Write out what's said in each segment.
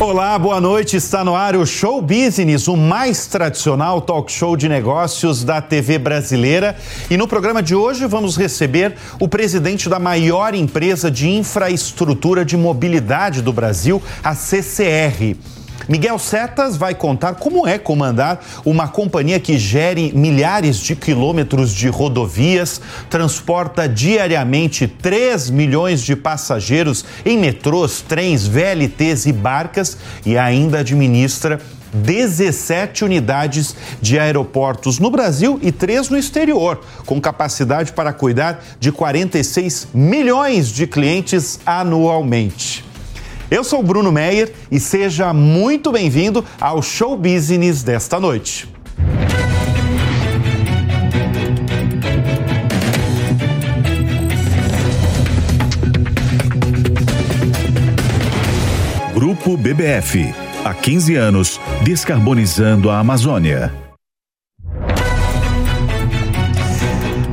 Olá, boa noite. Está no ar o Show Business, o mais tradicional talk show de negócios da TV brasileira. E no programa de hoje vamos receber o presidente da maior empresa de infraestrutura de mobilidade do Brasil, a CCR. Miguel Setas vai contar como é comandar uma companhia que gere milhares de quilômetros de rodovias, transporta diariamente 3 milhões de passageiros em metrôs, trens, VLTs e barcas e ainda administra 17 unidades de aeroportos no Brasil e três no exterior, com capacidade para cuidar de 46 milhões de clientes anualmente. Eu sou Bruno Meyer e seja muito bem-vindo ao Show Business desta noite. Grupo BBF. Há 15 anos, descarbonizando a Amazônia.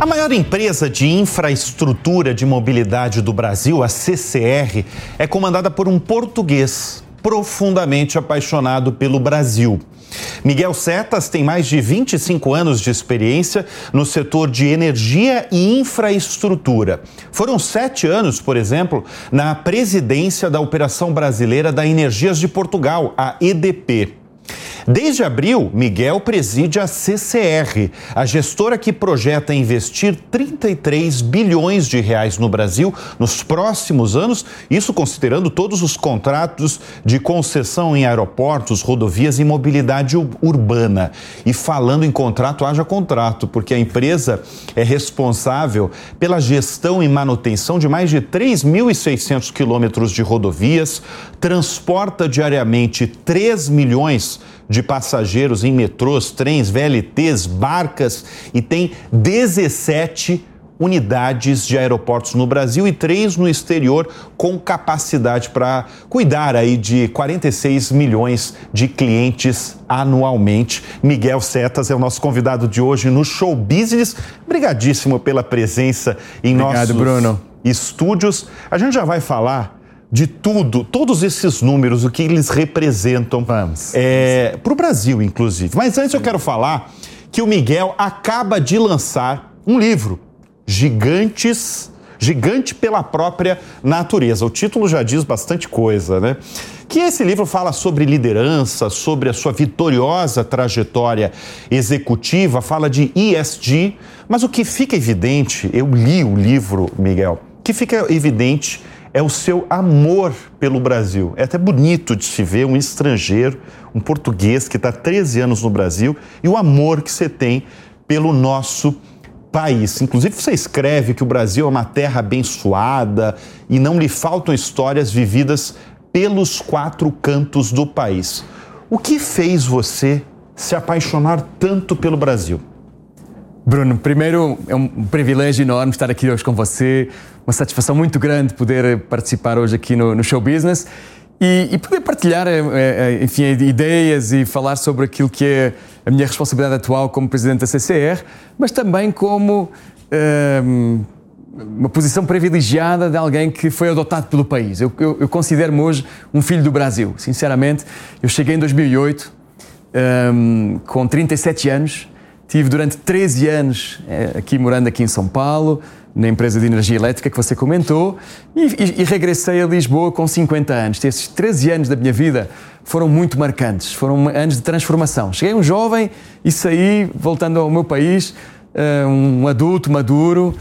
A maior empresa de infraestrutura de mobilidade do Brasil, a CCR, é comandada por um português profundamente apaixonado pelo Brasil. Miguel Setas tem mais de 25 anos de experiência no setor de energia e infraestrutura. Foram sete anos, por exemplo, na presidência da Operação Brasileira da Energias de Portugal, a EDP. Desde abril, Miguel preside a CCR, a gestora que projeta investir 33 bilhões de reais no Brasil nos próximos anos, isso considerando todos os contratos de concessão em aeroportos, rodovias e mobilidade urbana. E falando em contrato, haja contrato, porque a empresa é responsável pela gestão e manutenção de mais de 3.600 quilômetros de rodovias, transporta diariamente 3 milhões de passageiros em metrôs, trens, VLTs, barcas e tem 17 unidades de aeroportos no Brasil e três no exterior com capacidade para cuidar aí de 46 milhões de clientes anualmente. Miguel Setas é o nosso convidado de hoje no Show Business. Obrigadíssimo pela presença em Obrigado, nossos Bruno. estúdios. A gente já vai falar de tudo, todos esses números, o que eles representam para é, o Brasil, inclusive. Mas antes eu quero falar que o Miguel acaba de lançar um livro, Gigantes, Gigante pela própria natureza. O título já diz bastante coisa, né? Que esse livro fala sobre liderança, sobre a sua vitoriosa trajetória executiva, fala de ESG, mas o que fica evidente, eu li o livro, Miguel, que fica evidente é o seu amor pelo Brasil. É até bonito de se ver um estrangeiro, um português que está 13 anos no Brasil e o amor que você tem pelo nosso país. Inclusive, você escreve que o Brasil é uma terra abençoada e não lhe faltam histórias vividas pelos quatro cantos do país. O que fez você se apaixonar tanto pelo Brasil? Bruno, primeiro é um privilégio enorme estar aqui hoje com você, uma satisfação muito grande poder participar hoje aqui no, no Show Business e, e poder partilhar, eh, eh, enfim, ideias e falar sobre aquilo que é a minha responsabilidade atual como presidente da CCR, mas também como um, ehm, uma posição privilegiada de alguém que foi adotado pelo país. Eu, eu, eu considero-me hoje um filho do Brasil, sinceramente. Eu cheguei em 2008, um, ehm, com 37 anos Tive durante 13 anos eh, aqui morando aqui em São Paulo, na empresa de energia elétrica que você comentou, e, e, e, regressei a Lisboa com 50 anos. Esses 13 anos da minha vida foram muito marcantes, foram anos de transformação. Cheguei um jovem e saí, voltando ao meu país, uh, um adulto maduro,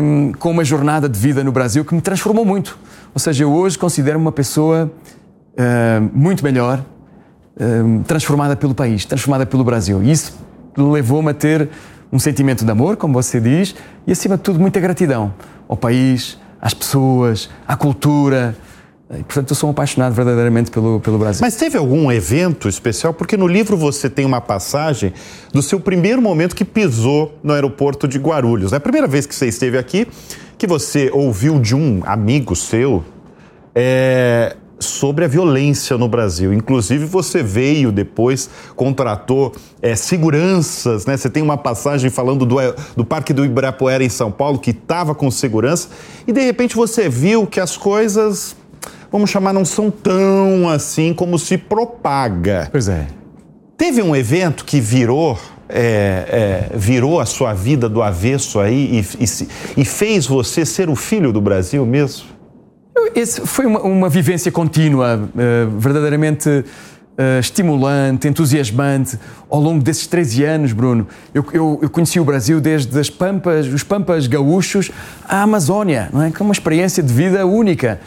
um, com uma jornada de vida no Brasil que me transformou muito. Ou seja, eu hoje considero-me uma pessoa uh, muito melhor, transformada pelo país, transformada pelo Brasil. E isso levou-me a ter um sentimento de amor, como você diz, e acima de tudo muita gratidão ao país, às pessoas, à cultura. E, portanto, eu sou um apaixonado verdadeiramente pelo, pelo Brasil. Mas teve algum evento especial? Porque no livro você tem uma passagem do seu primeiro momento que pisou no aeroporto de Guarulhos. É a primeira vez que você esteve aqui, que você ouviu de um amigo seu é, sobre a violência no Brasil. Inclusive, você veio depois, contratou é, seguranças, né? Você tem uma passagem falando do, do Parque do Ibirapuera em São Paulo, que estava com segurança, e de repente você viu que as coisas vamos chamar, não são tão assim como se propaga. Pois é. Teve um evento que virou é, é, virou a sua vida do avesso aí e, e, e, fez você ser o filho do Brasil mesmo? Esse foi uma, uma vivência contínua, uh, verdadeiramente uh, estimulante, entusiasmante. Ao longo desses 13 anos, Bruno, eu, eu, eu, conheci o Brasil desde as pampas, os pampas gaúchos à Amazónia, não é? Que é uma experiência de vida única.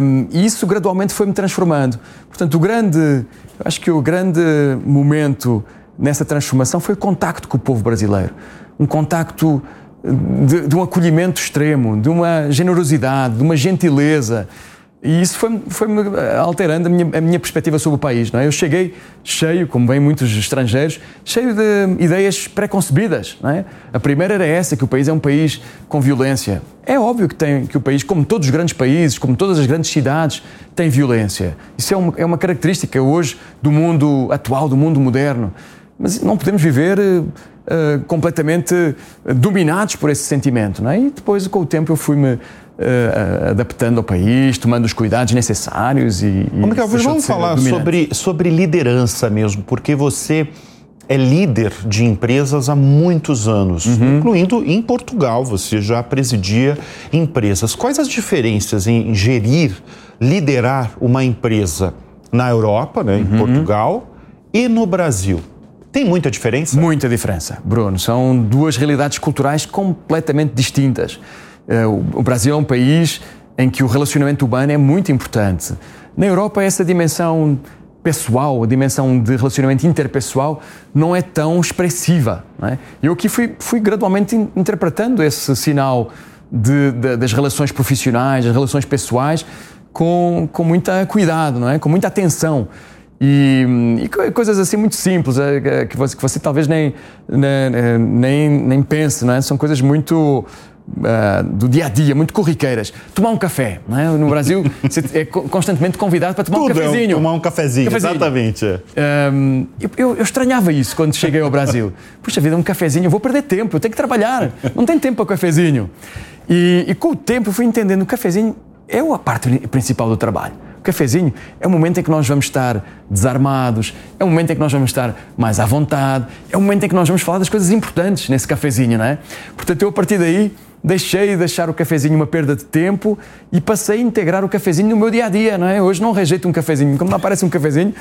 Um, e isso gradualmente foi-me transformando. Portanto, o grande, acho que o grande momento nessa transformação foi o contacto com o povo brasileiro. Um contacto de, de um acolhimento extremo, de uma generosidade, de uma gentileza. E isso foi-me foi alterando a minha, a minha perspectiva sobre o país. Não é? Eu cheguei cheio, como bem muitos estrangeiros, cheio de ideias preconcebidas. Não é? A primeira era essa, que o país é um país com violência. É óbvio que, tem, que o país, como todos os grandes países, como todas as grandes cidades, tem violência. Isso é uma, é uma característica hoje do mundo atual, do mundo moderno. Mas não podemos viver uh, completamente dominados por esse sentimento. Não é? E depois, com o tempo, eu fui-me Uh, adaptando ao país, tomando os cuidados necessários e. e Miguel, vamos falar sobre, sobre liderança mesmo, porque você é líder de empresas há muitos anos, uhum. incluindo em Portugal. Você já presidia empresas. Quais as diferenças em gerir, liderar uma empresa na Europa, né, em uhum. Portugal, e no Brasil? Tem muita diferença? Muita diferença, Bruno. São duas realidades culturais completamente distintas. Eh, o Brasil é um país em que o relacionamento humano é muito importante. Na Europa, essa dimensão pessoal, a dimensão de relacionamento interpessoal, não é tão expressiva. É? Eu aqui fui, fui gradualmente interpretando esse sinal de, de, das relações profissionais, das relações pessoais, com, com muito cuidado, não é? com muita atenção. E, e, coisas assim muito simples, é, que você, que você talvez nem, nem, nem, nem pense, não é? São coisas muito Uh, do dia a dia, muito corriqueiras. Tomar um café, não é? No Brasil, você é constantemente convidado para tomar Tudo um cafezinho. É tomar um cafezinho, cafezinho. exatamente. Um, eu, eu, estranhava isso quando cheguei ao Brasil. Puxa vida, um cafezinho, eu vou perder tempo, eu tenho que trabalhar, não tem tempo para cafezinho. E, e com o tempo eu fui entendendo que o cafezinho é a parte principal do trabalho. O cafezinho é o momento em que nós vamos estar desarmados, é o momento em que nós vamos estar mais à vontade, é o momento em que nós vamos falar das coisas importantes nesse cafezinho, não é? Portanto, eu a partir daí deixei de achar o cafezinho uma perda de tempo e passei a integrar o cafezinho no meu dia a dia, não é? Hoje não rejeito um cafezinho, quando me aparece um cafezinho,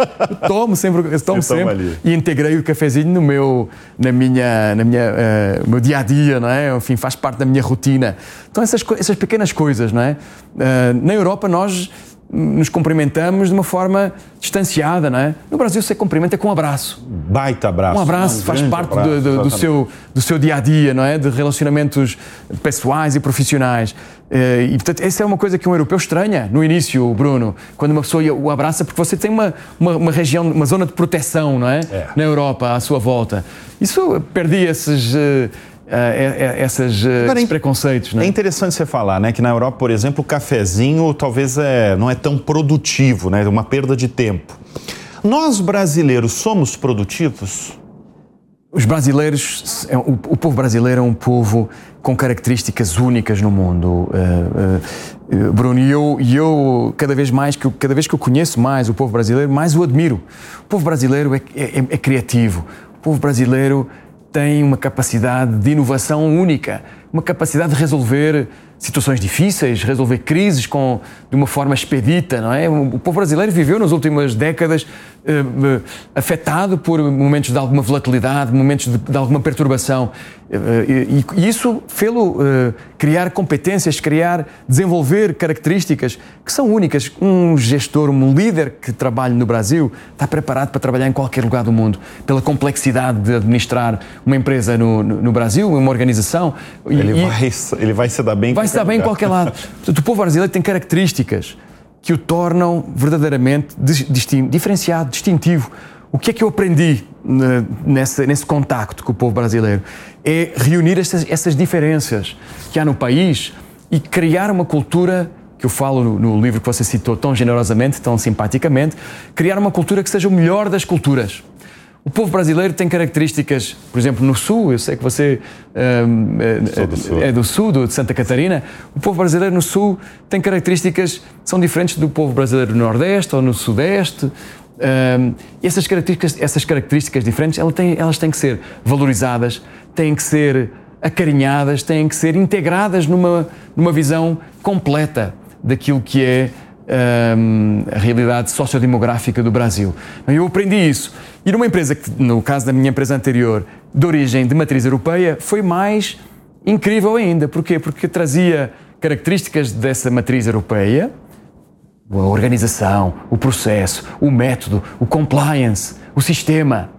tomo sempre, tomo sempre e integrei o cafezinho no meu, na minha, na minha, uh, meu dia a dia, não é? Enfim, faz parte da minha rotina. Então essas, essas pequenas coisas, não é? Uh, na Europa nós nos cumprimentamos de uma forma distanciada, não é? No Brasil você cumprimenta com um abraço. Baita abraço. Um abraço, um faz parte abraço, do, do, do, seu, do seu dia a dia, não é? De relacionamentos pessoais e profissionais. Eh, e, portanto, essa é uma coisa que um europeu estranha no início, Bruno, quando uma pessoa o abraça, porque você tem uma, uma, uma região, uma zona de proteção, não é? é? Na Europa, à sua volta. Isso perdi esses eh, uh, essas, uh, Agora, esses preconceitos. Né? É interessante você falar, né, que na Europa, por exemplo, o cafezinho talvez é, não é tão produtivo, né, é uma perda de tempo. Nós brasileiros somos produtivos? Os brasileiros, é, o, o povo brasileiro é um povo com características únicas no mundo, uh, uh, Bruno. E eu, eu cada vez mais que eu, cada vez que eu conheço mais o povo brasileiro, mais o admiro. O povo brasileiro é, é, é criativo. O povo brasileiro tem uma capacidade de inovação única, uma capacidade de resolver situações difíceis, resolver crises com, de uma forma expedita, não é? O povo brasileiro viveu nas últimas décadas eh, eh, afetado por momentos de alguma volatilidade, momentos de, de alguma perturbação. Eh, e, e, isso fê-lo criar competências, criar, desenvolver características que são únicas. Um gestor, um líder que trabalha no Brasil está preparado para trabalhar em qualquer lugar do mundo, pela complexidade de administrar uma empresa no, no, no Brasil, uma organização. Ele, e, vai, ele vai se dar bem Vai se dar bem em qualquer lado. Portanto, o povo brasileiro tem características que o tornam verdadeiramente diferenciado, distintivo. O que é que eu aprendi nesse, nesse contacto com o povo brasileiro? É reunir essas, essas diferenças que há no país e criar uma cultura que eu falo no, no, livro que você citou tão generosamente, tão simpaticamente, criar uma cultura que seja o melhor das culturas. O povo brasileiro tem características, por exemplo, no Sul, eu sei que você um, é, do sul. é do Sul, de Santa Catarina. O povo brasileiro no Sul tem características são diferentes do povo brasileiro no Nordeste ou no Sudeste. Um, essas, características, essas características diferentes elas têm, elas têm que ser valorizadas, têm que ser acarinhadas, têm que ser integradas numa, numa visão completa daquilo que é um, a realidade sociodemográfica do Brasil. Eu aprendi isso. E numa empresa que, no caso da minha empresa anterior, de origem de matriz europeia, foi mais incrível ainda. Porquê? Porque trazia características dessa matriz europeia, a organização, o processo, o método, o compliance, o sistema,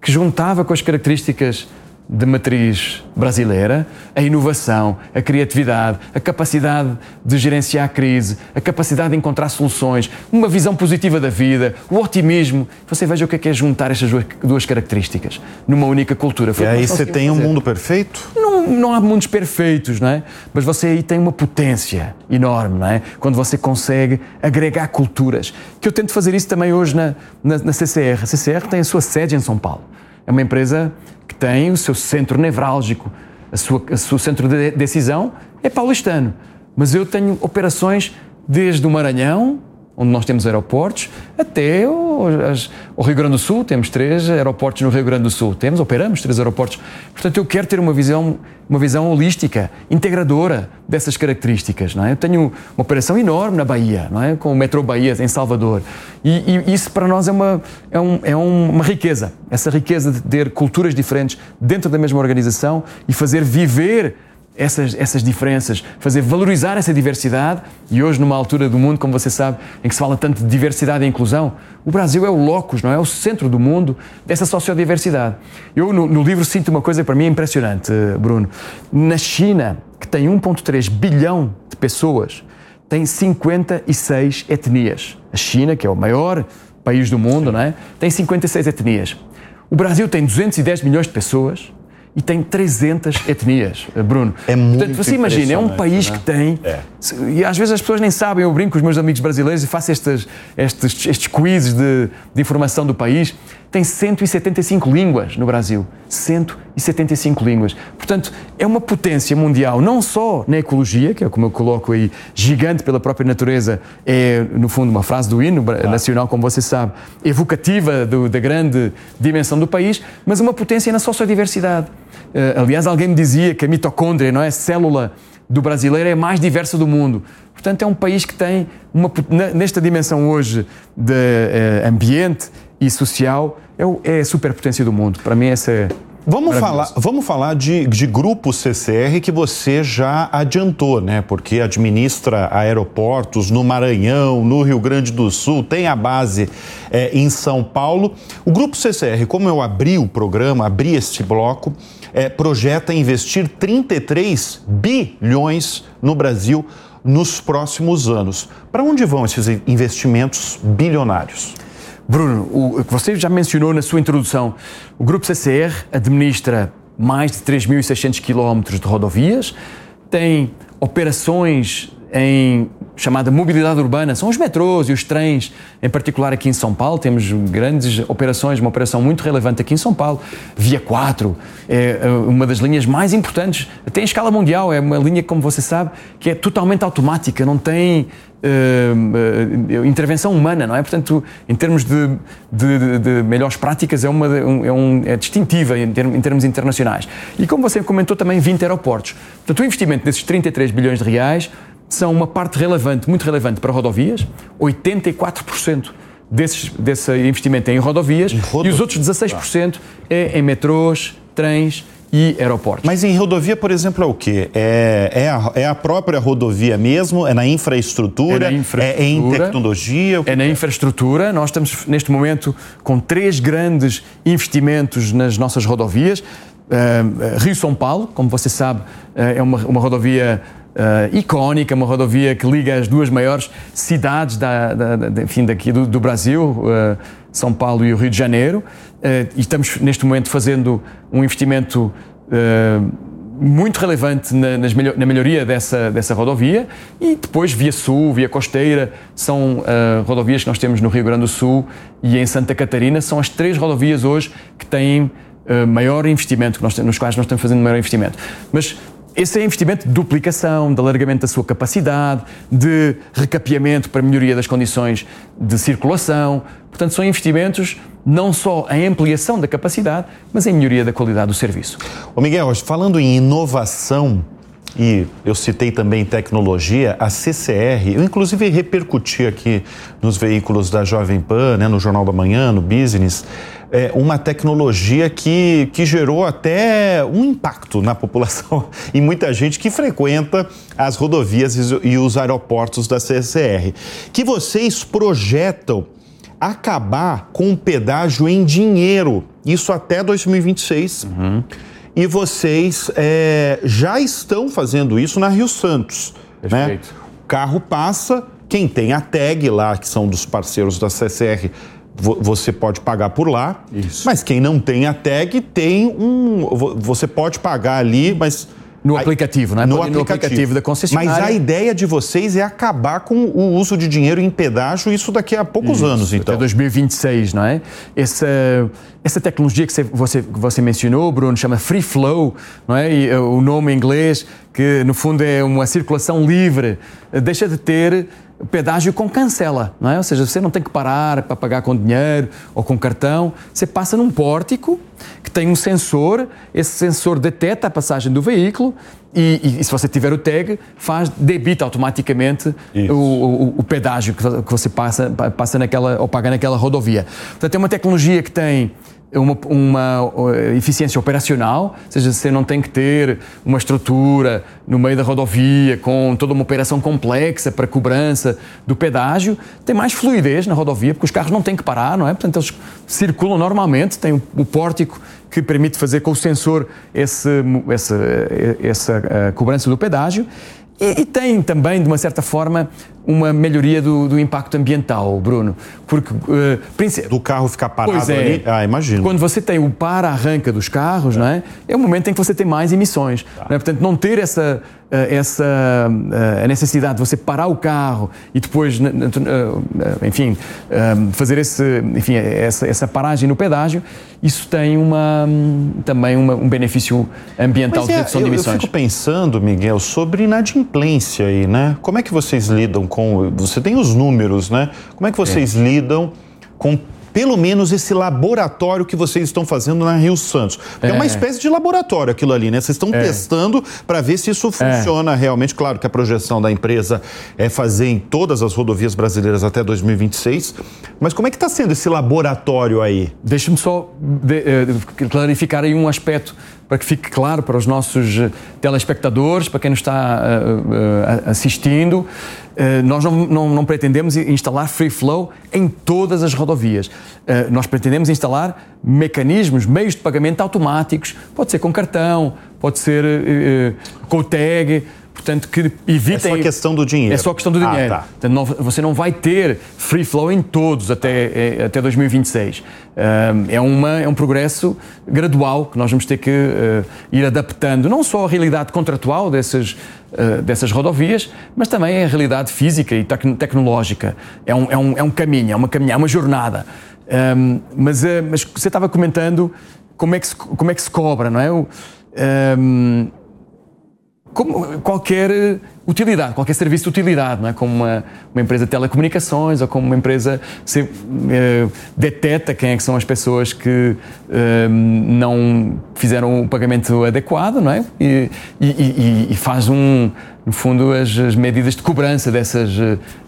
que juntava com as características de matriz brasileira, a inovação, a criatividade, a capacidade de gerenciar a crise, a capacidade de encontrar soluções, uma visão positiva da vida, o otimismo. Você veja o que é, que é juntar estas duas características numa única cultura. Foi e aí você tem fazer. um mundo perfeito? Não, não há mundos perfeitos, não é? Mas você aí tem uma potência enorme, não é? Quando você consegue agregar culturas. Que eu tento fazer isso também hoje na, na, na CCR. A CCR tem a sua sede em São Paulo. É uma empresa que tem o seu centro nevrálgico, a sua, a seu centro de decisão é paulistano. Mas eu tenho operações desde o Maranhão, onde nós temos aeroportos, até o, as, o, Rio Grande do Sul, temos três aeroportos no Rio Grande do Sul, temos, operamos três aeroportos. Portanto, eu quero ter uma visão, uma visão holística, integradora dessas características. Não é? Eu tenho uma operação enorme na Bahia, não é? com o Metro Bahia, em Salvador. E, e isso para nós é uma, é, um, é uma riqueza, essa riqueza de ter culturas diferentes dentro da mesma organização e fazer viver essas, essas diferenças, fazer valorizar essa diversidade. E hoje, numa altura do mundo, como você sabe, em que se fala tanto de diversidade e inclusão, o Brasil é o locus, não é? é o centro do mundo dessa sociodiversidade. Eu, no, no livro, sinto uma coisa para mim impressionante, Bruno. Na China, que tem 1,3 bilhão de pessoas, tem 56 etnias. A China, que é o maior país do mundo, não é? tem 56 etnias. O Brasil tem 210 milhões de pessoas e tem 300 etnias, Bruno. É muito Portanto, você imagina, é um país né? que tem. É. E às vezes as pessoas nem sabem, eu brinco com os meus amigos brasileiros e faço estes, estes, estes quizzes de, de informação do país. Tem 175 línguas no Brasil. 175 línguas. Portanto, é uma potência mundial, não só na ecologia, que é como eu coloco aí, gigante pela própria natureza, é no fundo uma frase do hino nacional, como você sabe, evocativa do, da grande dimensão do país, mas uma potência na sociodiversidade. Uh, aliás, alguém me dizia que a mitocôndria, não é? A célula do brasileiro é a mais diversa do mundo. Portanto, é um país que tem, uma, nesta dimensão hoje de uh, ambiente e social, é, é a superpotência do mundo. Para mim, essa é Vamos falar, vamos falar de, de grupo CCR que você já adiantou, né? Porque administra aeroportos no Maranhão, no Rio Grande do Sul, tem a base é, em São Paulo. O grupo CCR, como eu abri o programa, abri este bloco, é, projeta investir 33 bilhões no Brasil nos próximos anos. Para onde vão esses investimentos bilionários? Bruno, o que você já mencionou na sua introdução, o Grupo CCR administra mais de 3.600 quilómetros de rodovias, tem operações em chamada mobilidade urbana, são os metrôs e os trens, em particular aqui em São Paulo, temos grandes operações, uma operação muito relevante aqui em São Paulo, Via 4, é, é uma das linhas mais importantes, até em escala mundial, é uma linha, como você sabe, que é totalmente automática, não tem uh, uh, intervenção humana, não é? Portanto, em termos de, de, de melhores práticas, é, uma, é, um, é distintiva em, termos, em termos internacionais. E como você comentou também, 20 aeroportos. Portanto, o investimento desses 33 bilhões de reais são uma parte relevante, muito relevante para rodovias, 84% desses, desse investimento é em rodovias e os outros 16% é em metrôs, trens e aeroportos. Mas em rodovia, por exemplo, é o quê? É, é, a, é a própria rodovia mesmo? É na infraestrutura? É, na infraestrutura, é em tecnologia? É na infraestrutura. Nós estamos, neste momento, com três grandes investimentos nas nossas rodovias. Uh, Rio-São Paulo, como você sabe, uh, é uma, uma rodovia uh, icónica, uma rodovia que liga as duas maiores cidades da, da, da enfim, daqui do, do Brasil, uh, São Paulo e o Rio de Janeiro. Uh, e estamos neste momento fazendo um investimento muito relevante na, nas, na melhoria dessa, dessa rodovia e depois Via Sul, Via Costeira, são uh, rodovias que nós temos no Rio Grande do Sul e em Santa Catarina, são as três rodovias hoje que têm uh, maior investimento, que nós, nos quais nós estamos fazendo maior investimento. Mas esse é investimento de duplicação, de alargamento da sua capacidade, de recapeamento para melhoria das condições de circulação. Portanto, são investimentos não só em ampliação da capacidade, mas em melhoria da qualidade do serviço. Ô Miguel, falando em inovação, e eu citei também tecnologia, a CCR, eu inclusive repercuti aqui nos veículos da Jovem Pan, né, no Jornal da Manhã, no Business, é, uma tecnologia que, que gerou até um impacto na população e muita gente que frequenta as rodovias e os aeroportos da CCR, que vocês projetam acabar com o pedágio em dinheiro, isso até 2026. Uhum. E vocês é, já estão fazendo isso na Rio Santos. Né? Perfeito. Né? O carro passa, quem tem a tag lá, que são dos parceiros da CCR, você pode pagar por lá. Isso. Mas quem não tem a tag tem um. Você pode pagar ali, mas no aplicativo, né? No, aplicativo. no aplicativo da concessionária. Mas a ideia de vocês é acabar com o uso de dinheiro em pedágio, isso daqui a poucos isso, anos, então. Até 2026, não é? Essa, essa tecnologia que você, que você mencionou, Bruno, chama Free Flow, não é? E, uh, o nome em inglês, que no fundo é uma circulação livre, deixa de ter pedágio com cancela, não é? Ou seja, você não tem que parar para pagar com dinheiro ou com cartão, você passa num pórtico que tem um sensor, esse sensor detecta a passagem do veículo e, e, e se você tiver o tag, faz, debita automaticamente o, o, o, pedágio que você passa, passa naquela, ou paga naquela rodovia. Portanto, é uma tecnologia que tem uma, uma, eficiência operacional, ou seja, você não tem que ter uma estrutura no meio da rodovia com toda uma operação complexa para cobrança do pedágio, tem mais fluidez na rodovia, porque os carros não têm que parar, não é? Portanto, eles circulam normalmente, tem o, pórtico que permite fazer com o sensor esse, essa, essa eh, cobrança do pedágio e, e, tem também, de uma certa forma, uma melhoria do, do impacto ambiental, Bruno. Porque, uh, do carro ficar parado pois é, ali? Ah, imagino. Quando você tem o para-arranca dos carros, é. Não é? é o momento em que você tem mais emissões. Tá. Não é? Portanto, não ter essa, eh, essa uh, a necessidade de você parar o carro e depois, enfim, fazer esse, enfim, essa, essa paragem no pedágio, isso tem uma, também uma, um benefício ambiental Mas de redução é, de emissões. Eu fico pensando, Miguel, sobre inadimplência aí, né? Como é que vocês lidam com. Você tem os números, né? Como é que vocês é. lidam com pelo menos esse laboratório que vocês estão fazendo na Rio Santos. É, é uma espécie de laboratório aquilo ali, né? Vocês estão é. testando para ver se isso é. funciona é. realmente. Claro que a projeção da empresa é fazer em todas as rodovias brasileiras até 2026. Mas como é que está sendo esse laboratório aí? Deixa-me só de, uh, clarificar aí um aspecto para que fique claro para os nossos eh, telespectadores, para quem nos está uh, uh, assistindo. Uh, nós não, não, não, pretendemos instalar free flow em todas as rodovias. nós pretendemos instalar mecanismos, meios de pagamento automáticos. Pode ser com cartão, pode ser com o tag Portanto, que evitem. É só a questão do dinheiro. É só questão do ah, dinheiro. Tá. Portanto, não, você não vai ter free flow em todos até, é, até 2026. é, uma, é um progresso gradual que nós vamos ter que ir adaptando, não só a realidade contratual dessas, uh, dessas rodovias, mas também a realidade física e tec tecnológica. É um, é, um, é um caminho, é uma caminhada, é uma jornada. Um, mas, uh, mas você estava comentando como é que se, como é que se cobra, não é? Um, como qualquer utilidade, qualquer serviço de utilidade, não é? como uma, uma empresa de telecomunicações ou como uma empresa se, uh, detecta quem é que são as pessoas que uh, não fizeram o pagamento adequado não é? e, e, e faz um, no fundo, as, as, medidas de cobrança dessas,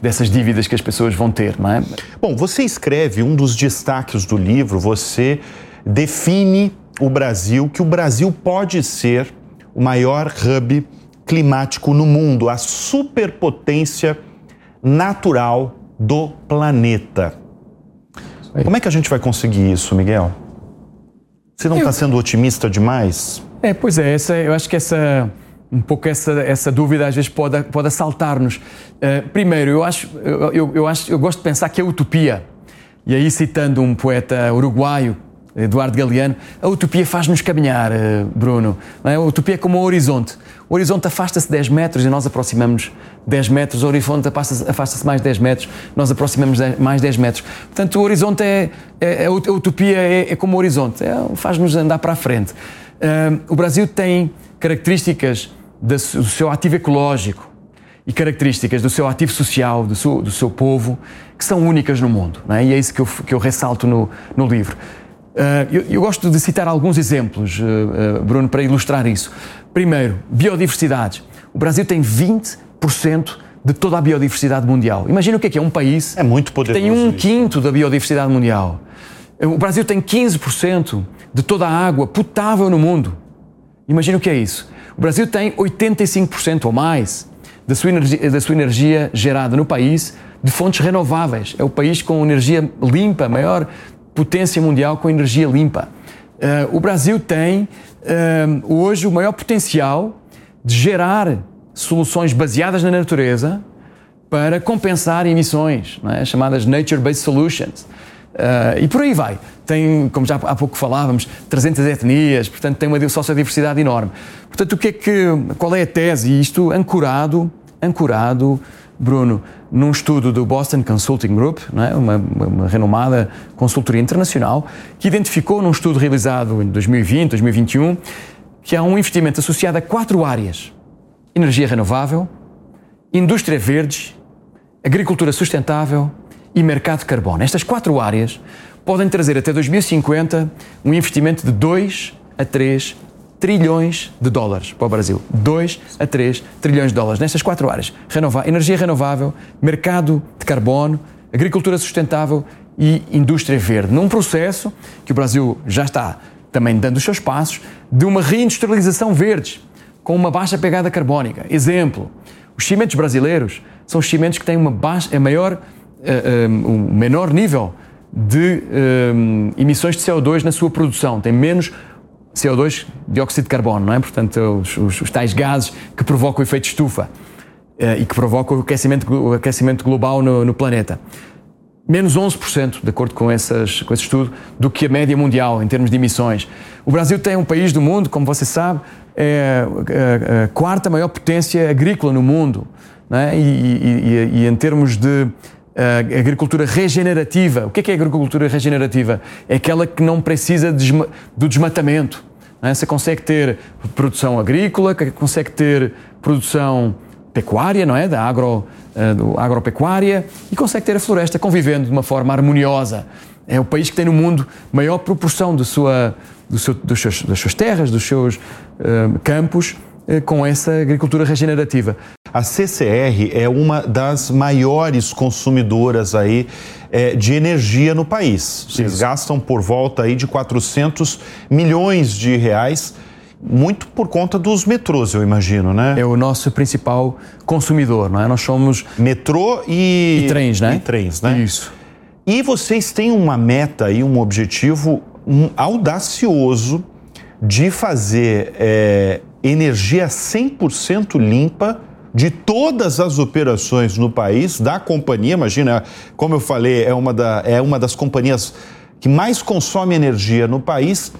dessas dívidas que as pessoas vão ter. Não é? Bom, você escreve um dos destaques do livro, você define o Brasil, que o Brasil pode ser o maior hub climático no mundo, a superpotência natural do planeta. Como é que a gente vai conseguir isso, Miguel? Você não está eu... sendo otimista demais? É, pois é, essa, eu acho que essa um pouco essa, essa dúvida às vezes pode, pode assaltar-nos. Uh, primeiro, eu acho, eu, eu, acho, eu gosto de pensar que é utopia. E aí, citando um poeta uruguaio, Eduardo Galeano, a utopia faz-nos caminhar, eh, Bruno. É? A utopia é como o horizonte. O horizonte afasta-se 10 metros e nós aproximamos 10 metros, o horizonte afasta-se mais 10 metros, nós aproximamos mais 10 metros. Portanto, o horizonte é, é, é a utopia é, é, como o horizonte, é, faz-nos andar para a frente. O Brasil tem características do seu ativo ecológico e características do seu ativo social, do seu, do seu povo, que são únicas no mundo. É? E é isso que eu, que eu ressalto no, no livro. Uh, eu, eu, gosto de citar alguns exemplos, uh, uh, Bruno, para ilustrar isso. Primeiro, biodiversidade. O Brasil tem 20% de toda a biodiversidade mundial. Imagina o que é que é um país é muito poderoso que tem um quinto da biodiversidade mundial. O Brasil tem 15% de toda a água potável no mundo. Imagina o que é isso. O Brasil tem 85% ou mais da sua, energia, da sua energia gerada no país de fontes renováveis. É o país com energia limpa, maior potência mundial com energia limpa. Uh, o Brasil tem uh, hoje o maior potencial de gerar soluções baseadas na natureza para compensar emissões, é? chamadas Nature-Based Solutions. Uh, e por aí vai. Tem, como já há pouco falávamos, 300 etnias, portanto tem uma sociodiversidade enorme. Portanto, o que é que, qual é a tese? E isto ancorado, ancorado, Bruno, num estudo do Boston Consulting Group, é? uma, uma, renomada consultoria internacional, que identificou num estudo realizado em 2020, 2021, que há um investimento associado a quatro áreas: energia renovável, indústria verde, agricultura sustentável e mercado de carbono. Estas quatro áreas podem trazer até 2050 um investimento de 2 a 3 trilhões de dólares para o Brasil. 2 a 3 trilhões de dólares nestas quatro áreas: Renova energia renovável, mercado de carbono, agricultura sustentável e indústria verde. Num processo que o Brasil já está também dando os seus passos de uma reindustrialização verde, com uma baixa pegada carbónica. Exemplo: os cimentos brasileiros são os cimentos que têm uma baixa, a maior uh, um menor nível de um, emissões de CO2 na sua produção, tem menos CO2, dióxido de carbono, não é? Portanto, os, os, os tais gases que provocam o efeito estufa uh, e que provocam o aquecimento, o aquecimento global no, no planeta. Menos 11%, de acordo com, essas, com esse estudo, do que a média mundial em termos de emissões. O Brasil tem um país do mundo, como você sabe, é a, a quarta maior potência agrícola no mundo. É? E, e, e, e, em termos de a agricultura regenerativa. O que é, que é agricultura regenerativa? É aquela que não precisa de, do desmatamento. É? Você consegue ter produção agrícola, consegue ter produção pecuária, não é? Da agro, uh, do agropecuária e consegue ter a floresta convivendo de uma forma harmoniosa. É o país que tem no mundo maior proporção de sua, do seu, dos seus, das suas terras, dos seus uh, campos uh, com essa agricultura regenerativa. A CCR é uma das maiores consumidoras aí é, de energia no país. Vocês Isso. gastam por volta aí de 400 milhões de reais muito por conta dos metrôs, eu imagino, né? É o nosso principal consumidor, não é? Nós somos metrô e, e trens, né? E trens, né? Isso. E vocês têm uma meta e um objetivo um, audacioso de fazer é, energia 100% limpa de todas as operações no país da companhia. Imagina, como eu falei, é uma, da, é uma das companhias que mais consome energia no país,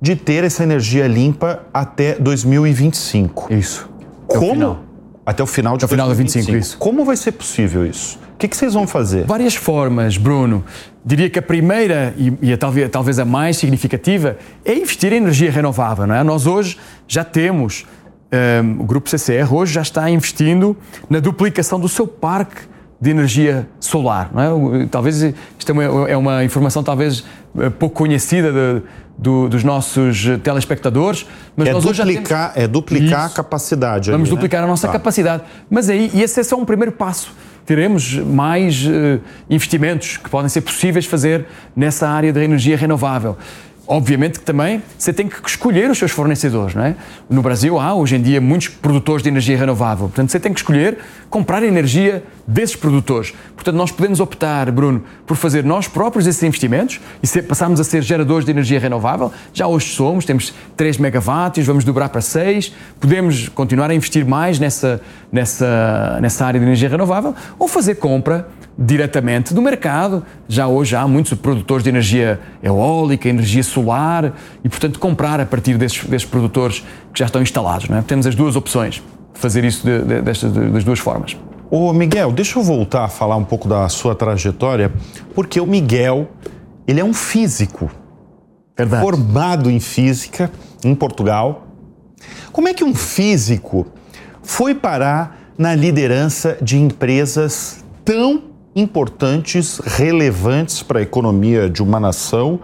de ter essa energia limpa até 2025. Isso. Como? Até o final de até o final 2025. 2025, isso. Como vai ser possível isso? O que, que vocês vão fazer? Várias formas, Bruno. Diria que a primeira e, e a, talvez, talvez a mais significativa é investir em energia renovável. Não é? Nós hoje já temos um, o Grupo CCR hoje já está investindo na duplicação do seu parque de energia solar. Não é? Talvez isto é uma, é uma informação talvez eh, pouco conhecida de, do, dos nossos telespectadores, mas é nós duplicar, hoje temos... é duplicar Isso. a capacidade. Vamos ali, duplicar né? a nossa tá. capacidade. Mas aí, e esse é só um primeiro passo. Teremos mais uh, investimentos que podem ser possíveis fazer nessa área da energia renovável. Obviamente que também você tem que escolher os seus fornecedores, não é? No Brasil há hoje em dia muitos produtores de energia renovável, portanto você tem que escolher comprar energia desses produtores. Portanto, nós podemos optar, Bruno, por fazer nós próprios esses investimentos e ser, passarmos a ser geradores de energia renovável. Já hoje somos, temos 3 megawatts, vamos dobrar para 6. Podemos continuar a investir mais nessa, nessa, nessa área de energia renovável ou fazer compra diretamente do mercado. Já hoje há muitos produtores de energia eólica, energia solar e, portanto, comprar a partir desses, desses produtores que já estão instalados. Não é? Temos as duas opções de fazer isso de, de, destas, de, das duas formas. Ô Miguel, deixa eu voltar a falar um pouco da sua trajetória, porque o Miguel, ele é um físico. Verdade. Formado em física em Portugal. Como é que um físico foi parar na liderança de empresas tão importantes, relevantes para a economia de uma nação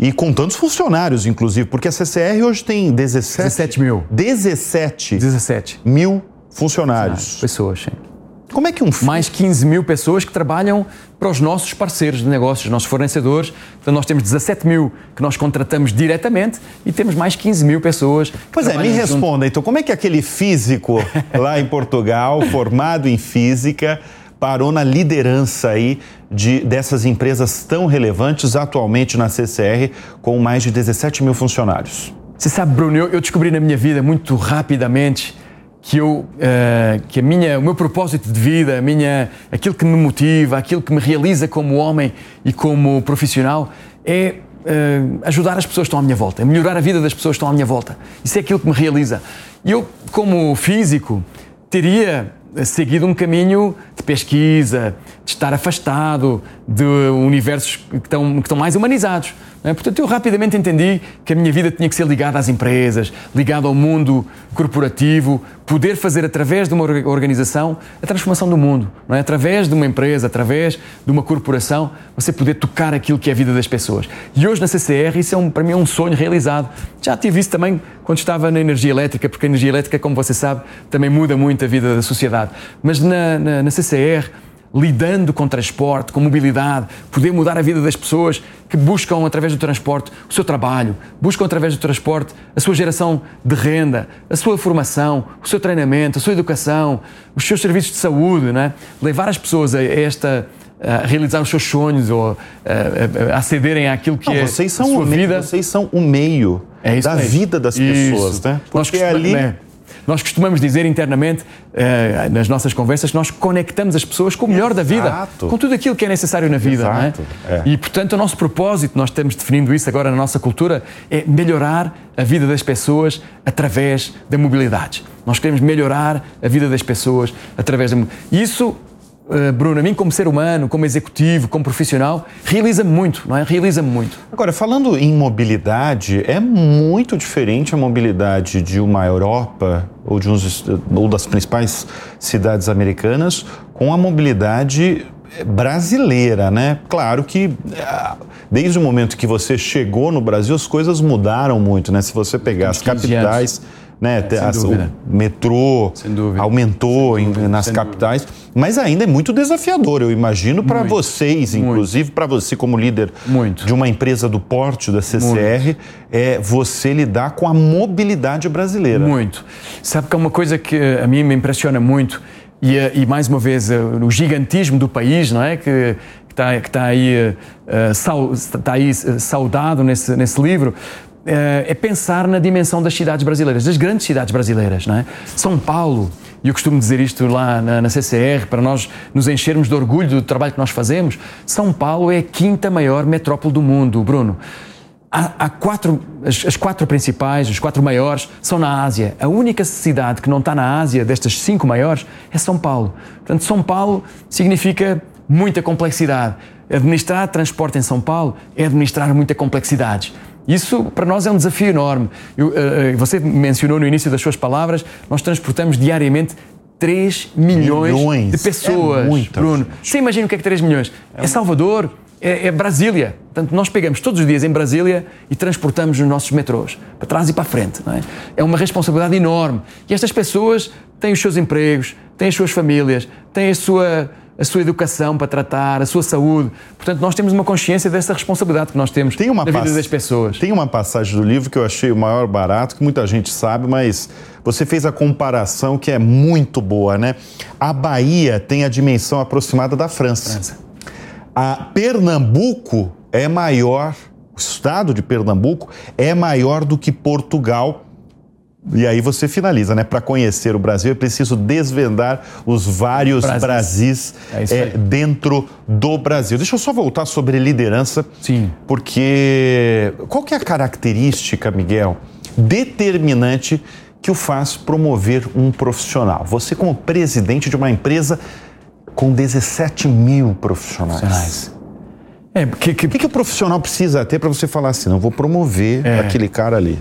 e com tantos funcionários, inclusive, porque a CCR hoje tem 17, 17 mil. 17, 17 mil funcionários. pessoas, sim. Como é que um Mais 15 mil pessoas que trabalham para os nossos parceiros de negócios, os nossos fornecedores. Então, nós temos 17 mil que nós contratamos diretamente e temos mais 15 mil pessoas. Pois é, me responda, então, como é que aquele físico lá em Portugal, formado em física, parou na liderança aí de, dessas empresas tão relevantes atualmente na CCR, com mais de 17 mil funcionários? Você sabe, Bruno, eu, eu descobri na minha vida muito rapidamente que eu uh, que a minha o meu propósito de vida a minha aquilo que me motiva aquilo que me realiza como homem e como profissional é uh, ajudar as pessoas que estão à minha volta é melhorar a vida das pessoas que estão à minha volta isso é aquilo que me realiza e eu como físico teria seguido um caminho de pesquisa, de estar afastado de universos que estão, que estão mais humanizados. É? Portanto, eu rapidamente entendi que a minha vida tinha que ser ligada às empresas, ligada ao mundo corporativo, poder fazer através de uma organização a transformação do mundo. Não é? Através de uma empresa, através de uma corporação, você poder tocar aquilo que é a vida das pessoas. E hoje na CCR isso é um, para mim é um sonho realizado. Já tive isso também quando estava na energia elétrica, porque a energia elétrica, como você sabe, também muda muito a vida da sociedade. Mas na, na, na CCR lidando com transporte, com mobilidade, poder mudar a vida das pessoas que buscam através do transporte o seu trabalho, buscam através do transporte a sua geração de renda, a sua formação, o seu treinamento, a sua educação, os seus serviços de saúde, né? levar as pessoas a esta a realizar os seus sonhos ou a, a, a acederem àquilo que Não, é vocês são a sua o vida. Meio, vocês são o meio é da mesmo. vida das isso. pessoas, né? Porque Nós ali né? Nós costumamos dizer internamente, eh, nas nossas conversas, que nós conectamos as pessoas com o melhor da vida, Exato. com tudo aquilo que é necessário na vida. Exato. É? É. E, portanto, o nosso propósito, nós estamos definindo isso agora na nossa cultura, é melhorar a vida das pessoas através da mobilidade. Nós queremos melhorar a vida das pessoas através da mobilidade. Isso Bruno, a mim como ser humano, como executivo, como profissional, realiza-me muito, não é? Realiza-me muito. Agora, falando em mobilidade, é muito diferente a mobilidade de uma Europa ou, de uns, ou das principais cidades americanas com a mobilidade brasileira, né? Claro que ah, desde o momento que você chegou no Brasil, as coisas mudaram muito, né? Se você pegar as capitais... Anos né? As, o metrô aumentou em, nas capitais, dúvida. mas ainda é muito desafiador, eu imagino, para vocês, inclusive para você como líder muito. de uma empresa do porte da CCR, muito. é você lidar com a mobilidade brasileira. Muito. Sabe que é uma coisa que a mim me impressiona muito e, eh, e mais uma vez eh, o gigantismo do país, não é? Que, está, que está aí, uh, está aí saudado nesse, nesse livro, é, é pensar na dimensão das cidades brasileiras, das grandes cidades brasileiras. Não é? São Paulo, e eu costumo dizer isto lá na, na, CCR, para nós nos enchermos de orgulho do trabalho que nós fazemos, São Paulo é a quinta maior metrópole do mundo, Bruno. Há, há quatro, as, as, quatro principais, os quatro maiores, são na Ásia. A única cidade que não está na Ásia, destas cinco maiores, é São Paulo. Portanto, São Paulo significa muita complexidade. Administrar transporte em São Paulo é administrar muita complexidade. Isso para nós é um desafio enorme. Eu, uh, você mencionou no início das suas palavras, nós transportamos diariamente 3 milhões, milhões. de pessoas. É Bruno, você imagina o que é que 3 milhões? É, é Salvador, é, é, Brasília. Portanto, nós pegamos todos os dias em Brasília e transportamos nos nossos metrôs, para trás e para frente. É? é? uma responsabilidade enorme. E estas pessoas têm os seus empregos, têm as suas famílias, têm a sua a sua educação para tratar, a sua saúde. Portanto, nós temos uma consciência dessa responsabilidade que nós temos tem uma na vida das pessoas. Tem uma passagem do livro que eu achei o maior barato, que muita gente sabe, mas você fez a comparação que é muito boa, né? A Bahia tem a dimensão aproximada da França. França. A Pernambuco é maior, o estado de Pernambuco é maior do que Portugal e aí você finaliza, né? Para conhecer o Brasil é preciso desvendar os vários Brasis, Brasis é, dentro do Brasil. Deixa eu só voltar sobre liderança. Sim. Porque qual que é a característica, Miguel, determinante que o faz promover um profissional? Você como presidente de uma empresa com 17 mil profissionais. profissionais. É, que, que... O que, que o profissional precisa ter para você falar assim, não vou promover é. aquele cara ali?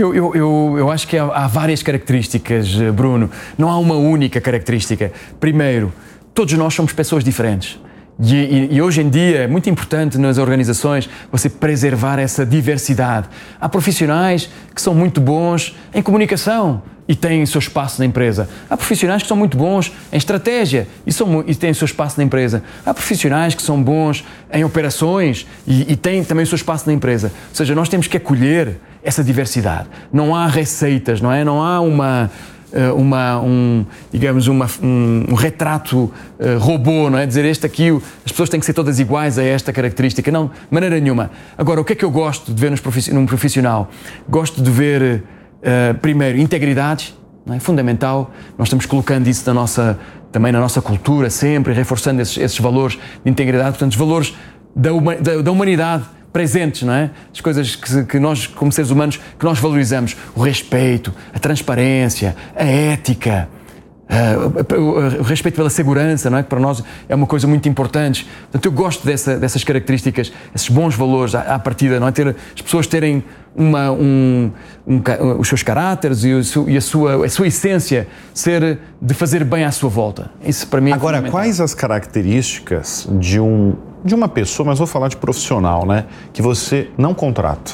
Eu, eu, eu, eu, acho que há, há, várias características, Bruno. Não há uma única característica. Primeiro, todos nós somos pessoas diferentes. E, e, e, hoje em dia é muito importante nas organizações você preservar essa diversidade. Há profissionais que são muito bons em comunicação e têm seu espaço na empresa. Há profissionais que são muito bons em estratégia e, são, e têm seu espaço na empresa. Há profissionais que são bons em operações e, e têm também o seu espaço na empresa. Ou seja, nós temos que acolher essa diversidade. Não há receitas, não é? Não há uma eh, uma, um, digamos, uma, um, um retrato uh, robô, não é? Dizer este aqui, as pessoas têm que ser todas iguais a esta característica. Não, de maneira nenhuma. Agora, o que é que eu gosto de ver num profissional? Gosto de ver, uh, primeiro, integridade, é? fundamental. Nós estamos colocando isso na nossa, também na nossa cultura, sempre, reforçando esses, esses valores de integridade, portanto, os valores da, da, da humanidade presentes, não é? As coisas que, que, nós, como seres humanos, que nós valorizamos. O respeito, a transparência, a ética, o respeito pela segurança, não é? Que para nós é uma coisa muito importante. Portanto, eu gosto dessa, dessas características, esses bons valores à, à partida, não é? Ter, as pessoas terem uma, um, um, os seus caráteres e, o, e, a, sua, a sua essência ser de fazer bem à sua volta. Isso para mim é Agora, quais as características de um de uma pessoa, mas vou falar de profissional, né? Que você não contrata.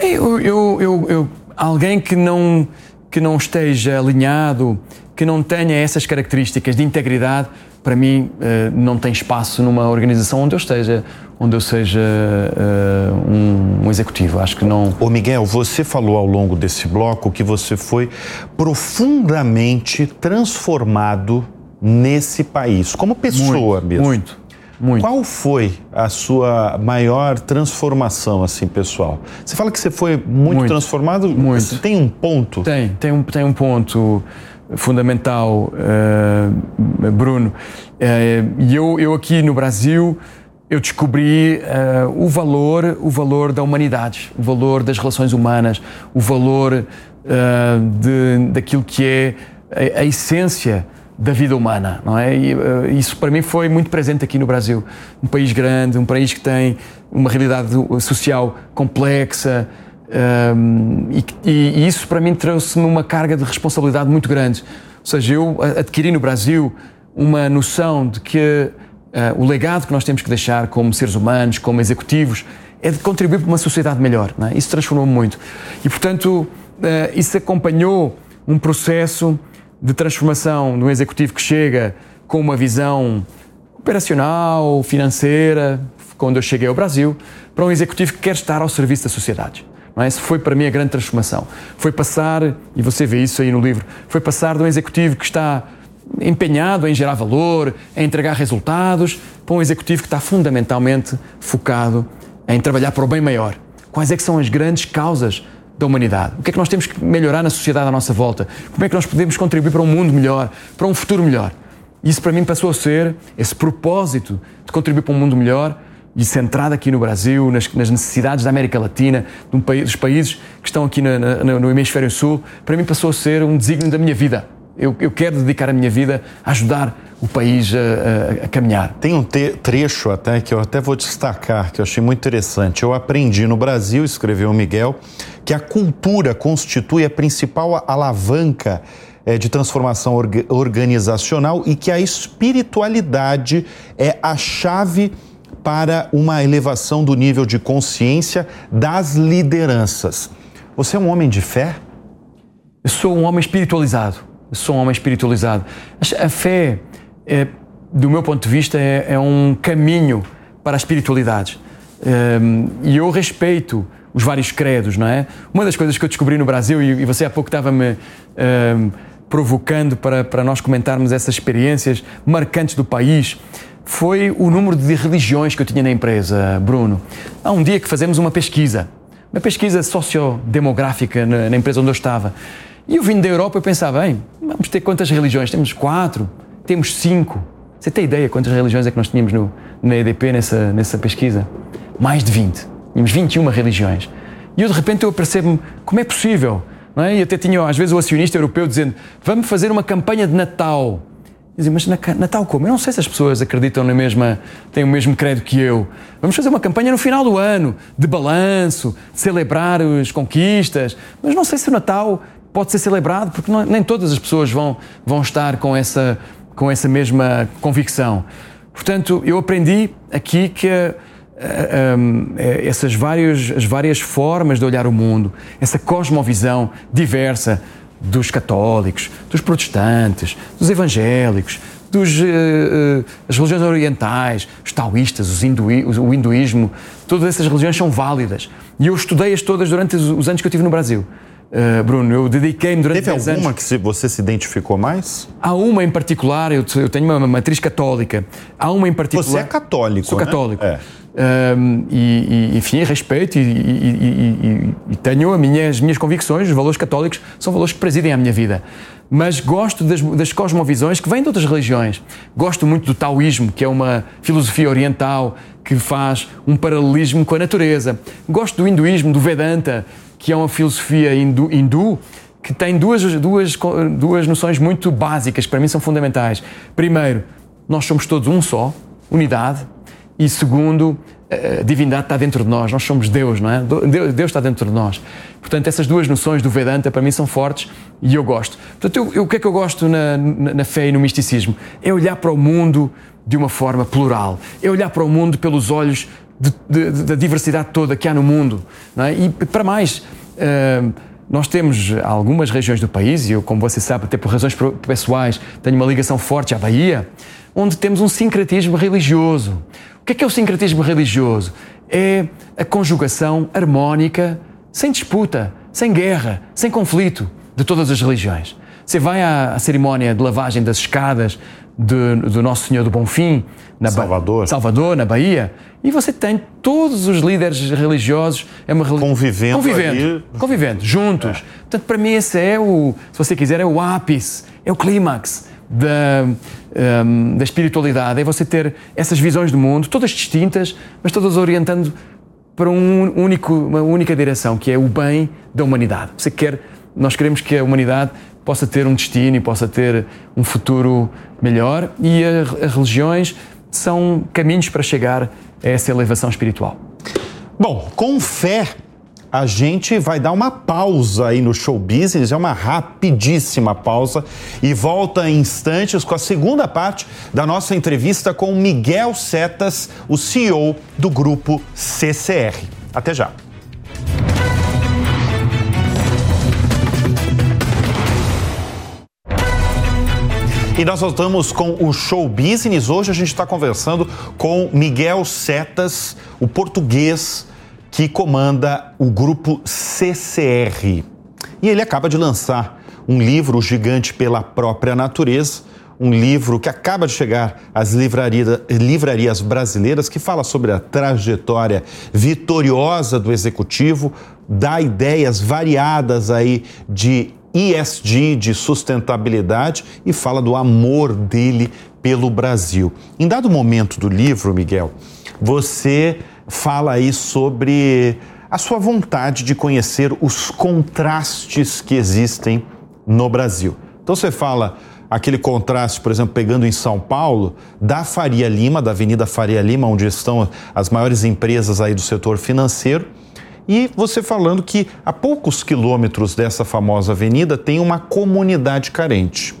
Eu, eu, eu, eu, alguém que não, que não esteja alinhado, que não tenha essas características de integridade, para mim eh, não tem espaço numa organização onde eu esteja, onde eu seja um, um, executivo. Acho que não. Ô Miguel, você falou ao longo desse bloco que você foi profundamente transformado nesse país, como pessoa muito, mesmo. Muito. Muito. Qual foi a sua maior transformação, assim, pessoal? Você fala que você foi muito, muito transformado. Muito. Você tem um ponto? Tem, tem um, tem um ponto fundamental, uh, Bruno. Uh, e eu, eu aqui no Brasil, eu descobri uh, o valor, o valor da humanidade, o valor das relações humanas, o valor de, daquilo que é a, a essência da vida humana, não é? E, uh, isso para mim foi muito presente aqui no Brasil, um país grande, um país que tem uma realidade social complexa um, ehm, e, e, isso para mim trouxe-me uma carga de responsabilidade muito grande. Ou seja, eu adquiri no Brasil uma noção de que uh, o legado que nós temos que deixar como seres humanos, como executivos, é de contribuir para uma sociedade melhor. É? Isso transformou-me muito e, portanto, uh, isso acompanhou um processo de transformação de um executivo que chega com uma visão operacional, financeira, quando eu cheguei ao Brasil, para um executivo que quer estar ao serviço da sociedade. Não é? Essa foi para mim a grande transformação. Foi passar, e você vê isso aí no livro, foi passar de um executivo que está empenhado em gerar valor, em entregar resultados, para um executivo que está fundamentalmente focado em trabalhar para o bem maior. Quais é que são as grandes causas da humanidade? O que é que nós temos que melhorar na sociedade à nossa volta? Como é que nós podemos contribuir para um mundo melhor, para um futuro melhor? Isso para mim passou a ser esse propósito de contribuir para um mundo melhor e centrado aqui no Brasil, nas, nas necessidades da América Latina, um dos países que estão aqui na, na, no hemisfério sul, para mim passou a ser um desígnio da minha vida. Eu, eu quero dedicar a minha vida a ajudar o país a, a, a caminhar. Tem um trecho até que eu até vou destacar, que eu achei muito interessante. Eu aprendi no Brasil, escreveu Miguel, que a cultura constitui a principal alavanca é, de transformação orga organizacional e que a espiritualidade é a chave para uma elevação do nível de consciência das lideranças. Você é um homem de fé? Eu sou um homem espiritualizado. Sou um homem espiritualizado. A fé é, do meu ponto de vista, é, é um caminho para a espiritualidade. Um, e eu respeito os vários credos, não é? Uma das coisas que eu descobri no Brasil, e, e você há pouco estava-me um, provocando para, para nós comentarmos essas experiências marcantes do país, foi o número de religiões que eu tinha na empresa, Bruno. Há um dia que fazemos uma pesquisa, uma pesquisa sociodemográfica na, na empresa onde eu estava. E eu vindo da Europa, eu pensava, bem, vamos ter quantas religiões? Temos quatro, temos cinco. Você tem ideia quantas religiões é que nós tínhamos no, na EDP nessa, nessa pesquisa? Mais de 20. Tínhamos 21 religiões. E eu de repente eu percebo-me como é possível. Não é? E até tinha às vezes o acionista europeu dizendo vamos fazer uma campanha de Natal. Dizem, mas Natal como? Eu não sei se as pessoas acreditam na mesma, têm o mesmo credo que eu. Vamos fazer uma campanha no final do ano, de balanço, de celebrar as conquistas. Mas não sei se o Natal pode ser celebrado, porque não, nem todas as pessoas vão, vão estar com essa, com essa mesma convicção. Portanto, eu aprendi aqui que um, essas várias, as várias formas de olhar o mundo, essa cosmovisão diversa dos católicos, dos protestantes, dos evangélicos, dos, uh, uh, as religiões orientais, os taoístas, os hindui, o hinduísmo, todas essas religiões são válidas. E eu estudei-as todas durante os anos que eu tive no Brasil. Uh, Bruno, eu dediquei-me durante Teve alguma anos. que você se identificou mais? Há uma em particular, eu, eu, tenho uma matriz católica. Há uma em particular. Você é católico, Sou né? católico. É. Um, e, e, enfim, respeito e, e, e, tenho as minhas, as minhas convicções, os valores católicos são valores que presidem a minha vida. Mas gosto das, das cosmovisões que vêm de outras religiões. Gosto muito do taoísmo, que é uma filosofia oriental que faz um paralelismo com a natureza. Gosto do hinduísmo, do Vedanta, que é uma filosofia hindu, hindu que tem duas, duas, duas noções muito básicas que para mim são fundamentais. Primeiro, nós somos todos um só, unidade. E segundo, a divindade está dentro de nós, nós somos Deus, não é? Deus está dentro de nós. Portanto, essas duas noções do Vedanta para mim são fortes e eu gosto. Portanto, eu, eu, o que é que eu gosto na, na, na fé e no misticismo? É olhar para o mundo de uma forma plural, é olhar para o mundo pelos olhos da diversidade toda que há no mundo. É? E para mais, uh, nós temos algumas regiões do país, e eu, como você sabe, até por razões pessoais, tenho uma ligação forte à Bahia, onde temos um sincretismo religioso. O que é, que é o sincretismo religioso? É a conjugação harmónica, sem disputa, sem guerra, sem conflito, de todas as religiões. Você vai à, à cerimónia de lavagem das escadas de, do Nosso Senhor do Bonfim, na Salvador. Ba Salvador, na Bahia, e você tem todos os líderes religiosos é uma convivendo, convivendo, convivendo juntos. É. Portanto, para mim esse é o, se você quiser, é o ápice, é o clímax da, um, da espiritualidade. É você ter essas visões do mundo, todas distintas, mas todas orientando para um único, uma única direção, que é o bem da humanidade. Você quer, nós queremos que a humanidade possa ter um destino e possa ter um futuro melhor e as religiões são caminhos para chegar essa elevação espiritual. Bom, com fé, a gente vai dar uma pausa aí no show business, é uma rapidíssima pausa e volta em instantes com a segunda parte da nossa entrevista com Miguel Setas, o CEO do grupo CCR. Até já. E nós voltamos com o Show Business. Hoje a gente está conversando com Miguel Setas, o português que comanda o grupo CCR. E ele acaba de lançar um livro gigante pela própria natureza, um livro que acaba de chegar às livraria, livrarias brasileiras, que fala sobre a trajetória vitoriosa do executivo, dá ideias variadas aí de ESG, de sustentabilidade, e fala do amor dele pelo Brasil. Em dado momento do livro, Miguel, você fala aí sobre a sua vontade de conhecer os contrastes que existem no Brasil. Então você fala aquele contraste, por exemplo, pegando em São Paulo, da Faria Lima, da Avenida Faria Lima, onde estão as maiores empresas aí do setor financeiro, e você falando que a poucos quilômetros dessa famosa avenida tem uma comunidade carente.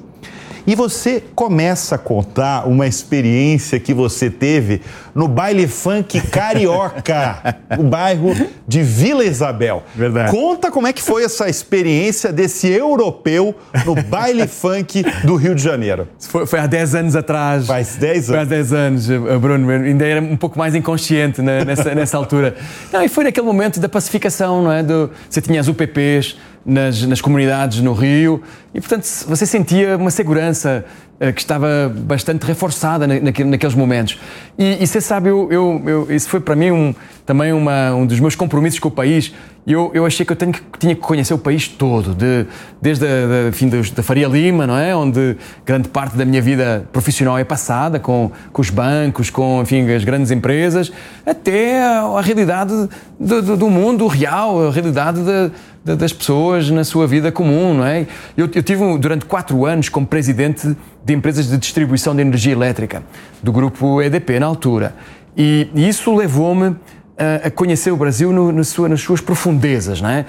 E você começa a contar uma experiência que você teve no baile funk carioca, no bairro de Vila Isabel. Verdade. Conta como é que foi essa experiência desse europeu no baile funk do Rio de Janeiro. Foi, foi há 10 anos atrás. Faz 10 Foi há anos. 10 anos, eh, Bruno. Ainda era um pouco mais inconsciente né, nessa, nessa altura. Não, e foi naquele momento da pacificação, não é? Do, você tinha as UPPs nas, nas comunidades no Rio e, portanto, você sentia uma segurança eh, que estava bastante reforçada na- naque- naqueles momentos. E, e você sabe, eu, eu- eu- isso foi para mim um, também uma- um dos meus compromissos com o país. Eu, eu achei que eu tenho que- tinha que conhecer o país todo, de- desde a dos- da Faria Lima, não é? Onde grande parte da minha vida profissional é passada, com, com os bancos, com enfim, as grandes empresas, até a, a realidade do, do- do mundo real, a realidade da- da- das pessoas na sua vida comum, não é? Eu, eu tive durante quatro anos como presidente de empresas de distribuição de energia elétrica do grupo EDP na altura. E, e isso levou-me a- conhecer o Brasil no- na sua- nas suas profundezas, não é?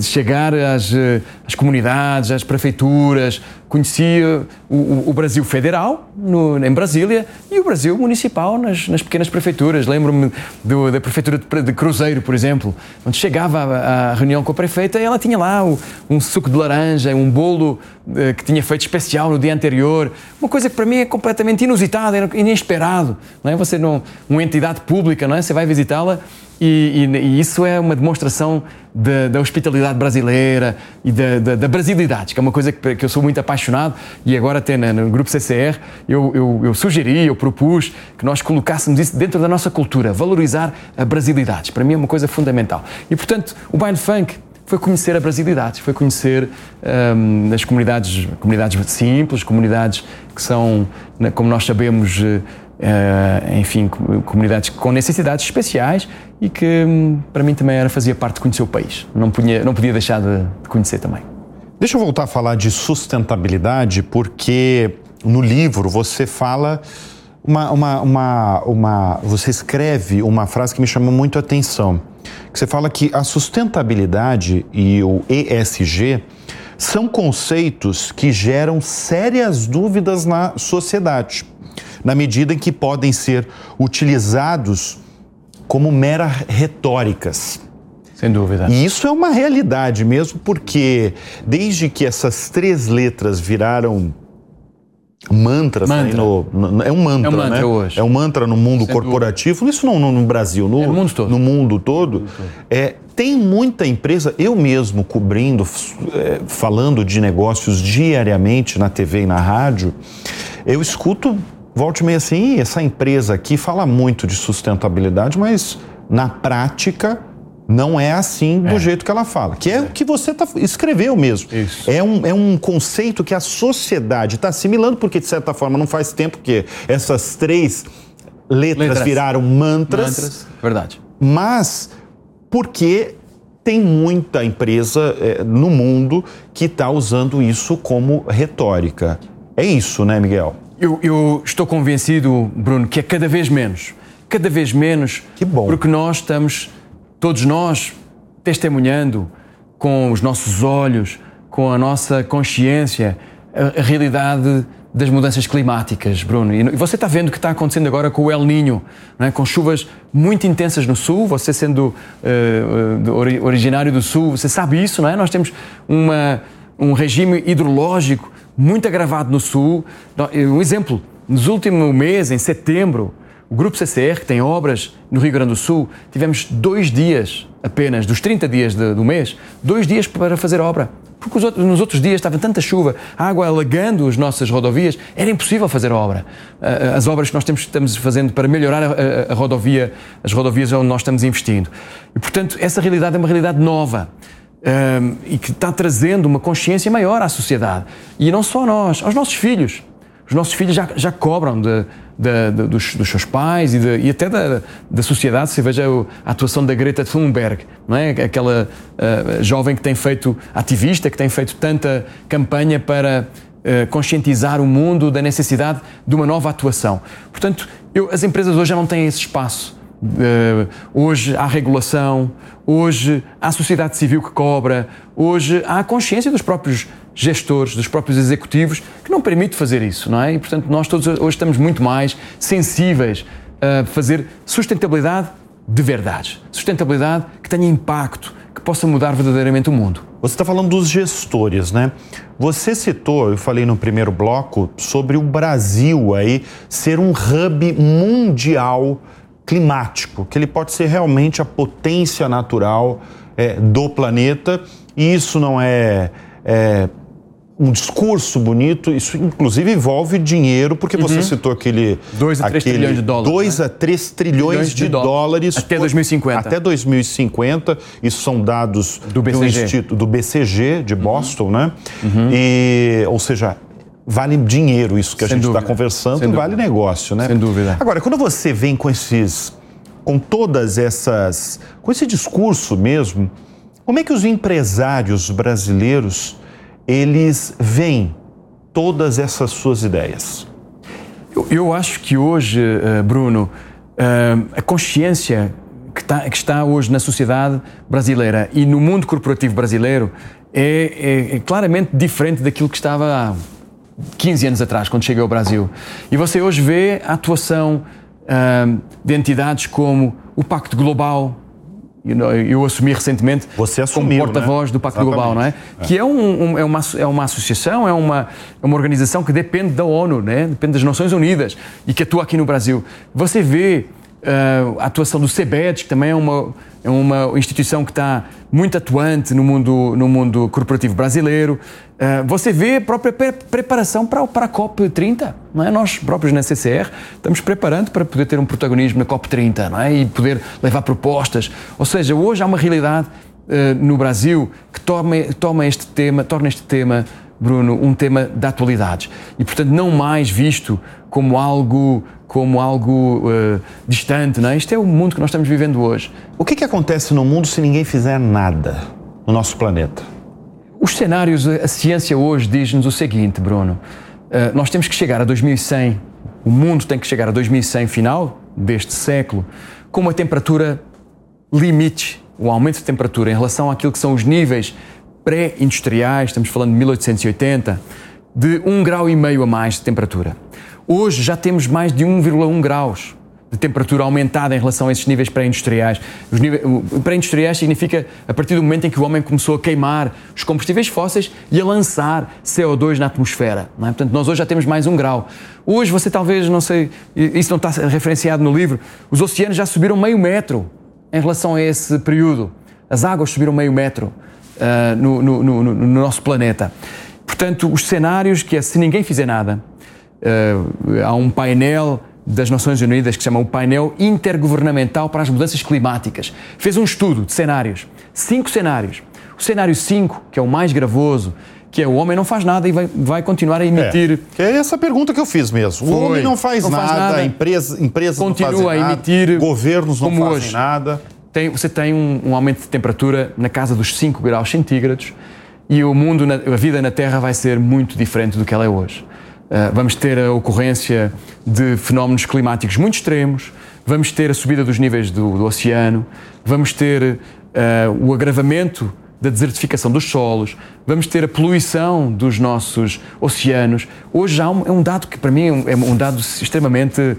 Chegar às, eh, às comunidades, às prefeituras, conhecia o, o- Brasil federal no- em Brasília e o Brasil municipal nas, nas pequenas prefeituras. Lembro-me da prefeitura de, de Cruzeiro, por exemplo, onde chegava à, reunião com a prefeita e ela tinha lá o- um suco de laranja, um bolo eh, que tinha feito especial no dia anterior, uma coisa que para mim é completamente inusitada, era inesperado, não é? Você não, uma entidade pública, não é? Você vai visitá-la e, e- e isso é uma demonstração da, da hospitalidade brasileira e da, da, da brasilidade, que é uma coisa que, que eu sou muito apaixonado e agora até na- no grupo CCR eu, eu, eu sugeri, eu propus que nós colocássemos isso dentro da nossa cultura, valorizar a brasilidade. Para mim é uma coisa fundamental. E portanto, o baile funk foi conhecer a brasilidade, foi conhecer hum, as comunidades, comunidades simples, comunidades que são, como nós sabemos, eh, enfim, com- comunidades com necessidades especiais e que hum, para mim também era, fazia parte de conhecer o país. Não podia, não podia deixar de, de conhecer também. Deixa eu voltar a falar de sustentabilidade, porque no livro você fala uma, uma, uma, uma- Você escreve uma frase que me chamou muito a atenção. Que você fala que a sustentabilidade e o ESG são conceitos que geram sérias dúvidas na sociedade, na medida em que podem ser utilizados como mera retóricas. Sem dúvida. E isso é uma realidade mesmo, porque desde que essas três letras viraram mantras, Mantra. aí no- no- é um mantra, É um mantra né? hoje. É um mantra no mundo Sem corporativo, isso não, não no Brasil, no, É no mundo todo. no mundo todo. É, tem muita empresa, eu mesmo cobrindo, é, falando de negócios diariamente na TV e na rádio, eu escuto, volte meia assim, "Ih, essa empresa aqui fala muito de sustentabilidade, mas na prática não é assim do jeito que ela fala. Que é o que você tá, escreveu mesmo. Isso. É um, é um conceito que a sociedade está assimilando, porque de certa forma não faz tempo que essas três letras, Letras. viraram mantras, Mantras. Verdade. mas porque tem muita empresa eh, no mundo que está usando isso como retórica. É isso, né, Miguel? Eu, eu estou convencido, Bruno, que é cada vez menos. Cada vez menos. Que bom. Porque nós estamos, todos nós, testemunhando com os nossos olhos, com a nossa consciência, a, a realidade das mudanças climáticas, Bruno. E você está vendo o que está acontecendo agora com o El Ninho, é? com chuvas muito intensas no sul. Você sendo do- ori- originário do sul, você sabe isso, não é? Nós temos uma, um regime hidrológico muito agravado no sul. Um exemplo, nos últimos meses, em setembro, o Grupo CCR, que tem obras no Rio Grande do Sul, tivemos dois dias apenas, dos 30 dias de- do mês, dois dias para fazer obra. Porque os outros- nos outros dias estava tanta chuva, água alagando as nossas rodovias, era impossível fazer obra. As obras que nós temos, estamos fazendo para melhorar a, a- a rodovia, as rodovias onde nós estamos investindo. E, portanto, essa realidade é uma realidade nova. Ahm, e que está trazendo uma consciência maior à sociedade. E não só a nós, aos nossos filhos. Os nossos filhos já, já cobram de, de- de- dos, dos seus pais e, e até da, da sociedade. Se veja a atuação da Greta Thunberg, não é? aquela ah, jovem que tem feito, ativista, que tem feito tanta campanha para ah, conscientizar o mundo da necessidade de uma nova atuação. Portanto, eu- as empresas hoje já não têm esse espaço. Uh, hoje há regulação, hoje há sociedade civil que cobra, hoje há a consciência dos próprios gestores, dos próprios executivos, que não permite fazer isso, não é? E, portanto, nós todos hoje estamos muito mais sensíveis a fazer sustentabilidade de verdade. Sustentabilidade que tenha impacto, que possa mudar verdadeiramente o mundo. Você está falando dos gestores, né? Você citou, eu falei no primeiro bloco, sobre o Brasil aí ser um hub mundial climático, que ele pode ser realmente a potência natural é, do planeta. E isso não é, é um discurso bonito, isso inclusive envolve dinheiro, porque uhum. você citou aquele. 2 a 3 trilhões de dólares. 2 né? a 3 trilhões de, de dólares. Até 2050. Até 2050. Isso são dados do BCG, do, Instituto, do BCG de uhum. Boston, uhum. né? Uhum. E, ou seja, vale dinheiro isso que a Sem gente está conversando Sem e vale negócio, né? Sem dúvida. Agora, quando você vem com esses. com todas essas. com esse discurso mesmo, como é que os empresários brasileiros eles veem todas essas suas ideias? Eu, eu acho que hoje, uh, Bruno, uh, a consciência que, tá, que, está hoje na sociedade brasileira e no mundo corporativo brasileiro é, é, é claramente diferente daquilo que estava há 15 anos atrás, quando cheguei ao Brasil. E você hoje vê a atuação uh, de entidades como o Pacto Global, eu assumi recentemente Você assumiu, como porta-voz né? do Pacto Global, não é? é. Que é, um, um, é, uma, é uma associação, é uma, é uma organização que depende da ONU, né? depende das Nações Unidas e que atua aqui no Brasil. Você vê uh, a atuação do CEBED, que também é uma, é uma instituição que está muito atuante no mundo, no mundo corporativo brasileiro. Uh, você vê a própria pre preparação para, para a COP30. Não é? Nós próprios na CCR estamos preparando para poder ter um protagonismo na COP30 não é? e poder levar propostas. Ou seja, hoje há uma realidade uh, no Brasil que toma, toma este tema, torna este tema Bruno, um tema de atualidades e, portanto, não mais visto como algo como algo uh, distante, não é? Isto é o mundo que nós estamos vivendo hoje. O que, que acontece no mundo se ninguém fizer nada no nosso planeta? Os cenários, a ciência hoje diz-nos o seguinte, Bruno. Uh, nós temos que chegar a 2100, o mundo tem que chegar a 2100 final deste século, com uma temperatura limite, o aumento de temperatura em relação àquilo que são os níveis pré-industriais, estamos falando de 1880, de um grau e meio a mais de temperatura. Hoje já temos mais de 1,1 graus de temperatura aumentada em relação a esses níveis pré-industriais. Os níveis, pré-industriais significa a partir do momento em que o homem começou a queimar os combustíveis fósseis e a lançar CO2 na atmosfera. É? Portanto, nós hoje já temos mais um grau. Hoje você talvez, não sei, isso não está referenciado no livro, os oceanos já subiram meio metro em relação a esse período. As águas subiram meio metro uh, no, no, no, no, nosso planeta. Portanto, os cenários que é se ninguém fizer nada, uh, há um painel das Nações Unidas que se chama o Painel Intergovernamental para as Mudanças Climáticas. Fez um estudo de cenários, cinco cenários. O cenário 5, que é o mais gravoso, que é o homem não faz nada e vai, vai continuar a emitir. É, é essa pergunta que eu fiz mesmo. Foi. O homem não faz, não nada, faz nada, empresa, empresas continua não fazem a emitir nada, governos não fazem hoje. nada tem, você tem um, um, aumento de temperatura na casa dos 5 graus centígrados e o mundo, na, a vida na Terra vai ser muito diferente do que ela é hoje. Uh, vamos ter a ocorrência de fenómenos climáticos muito extremos, vamos ter a subida dos níveis do, do oceano, vamos ter uh, o agravamento da desertificação dos solos, vamos ter a poluição dos nossos oceanos. Hoje já é um dado que para mim é um dado extremamente uh,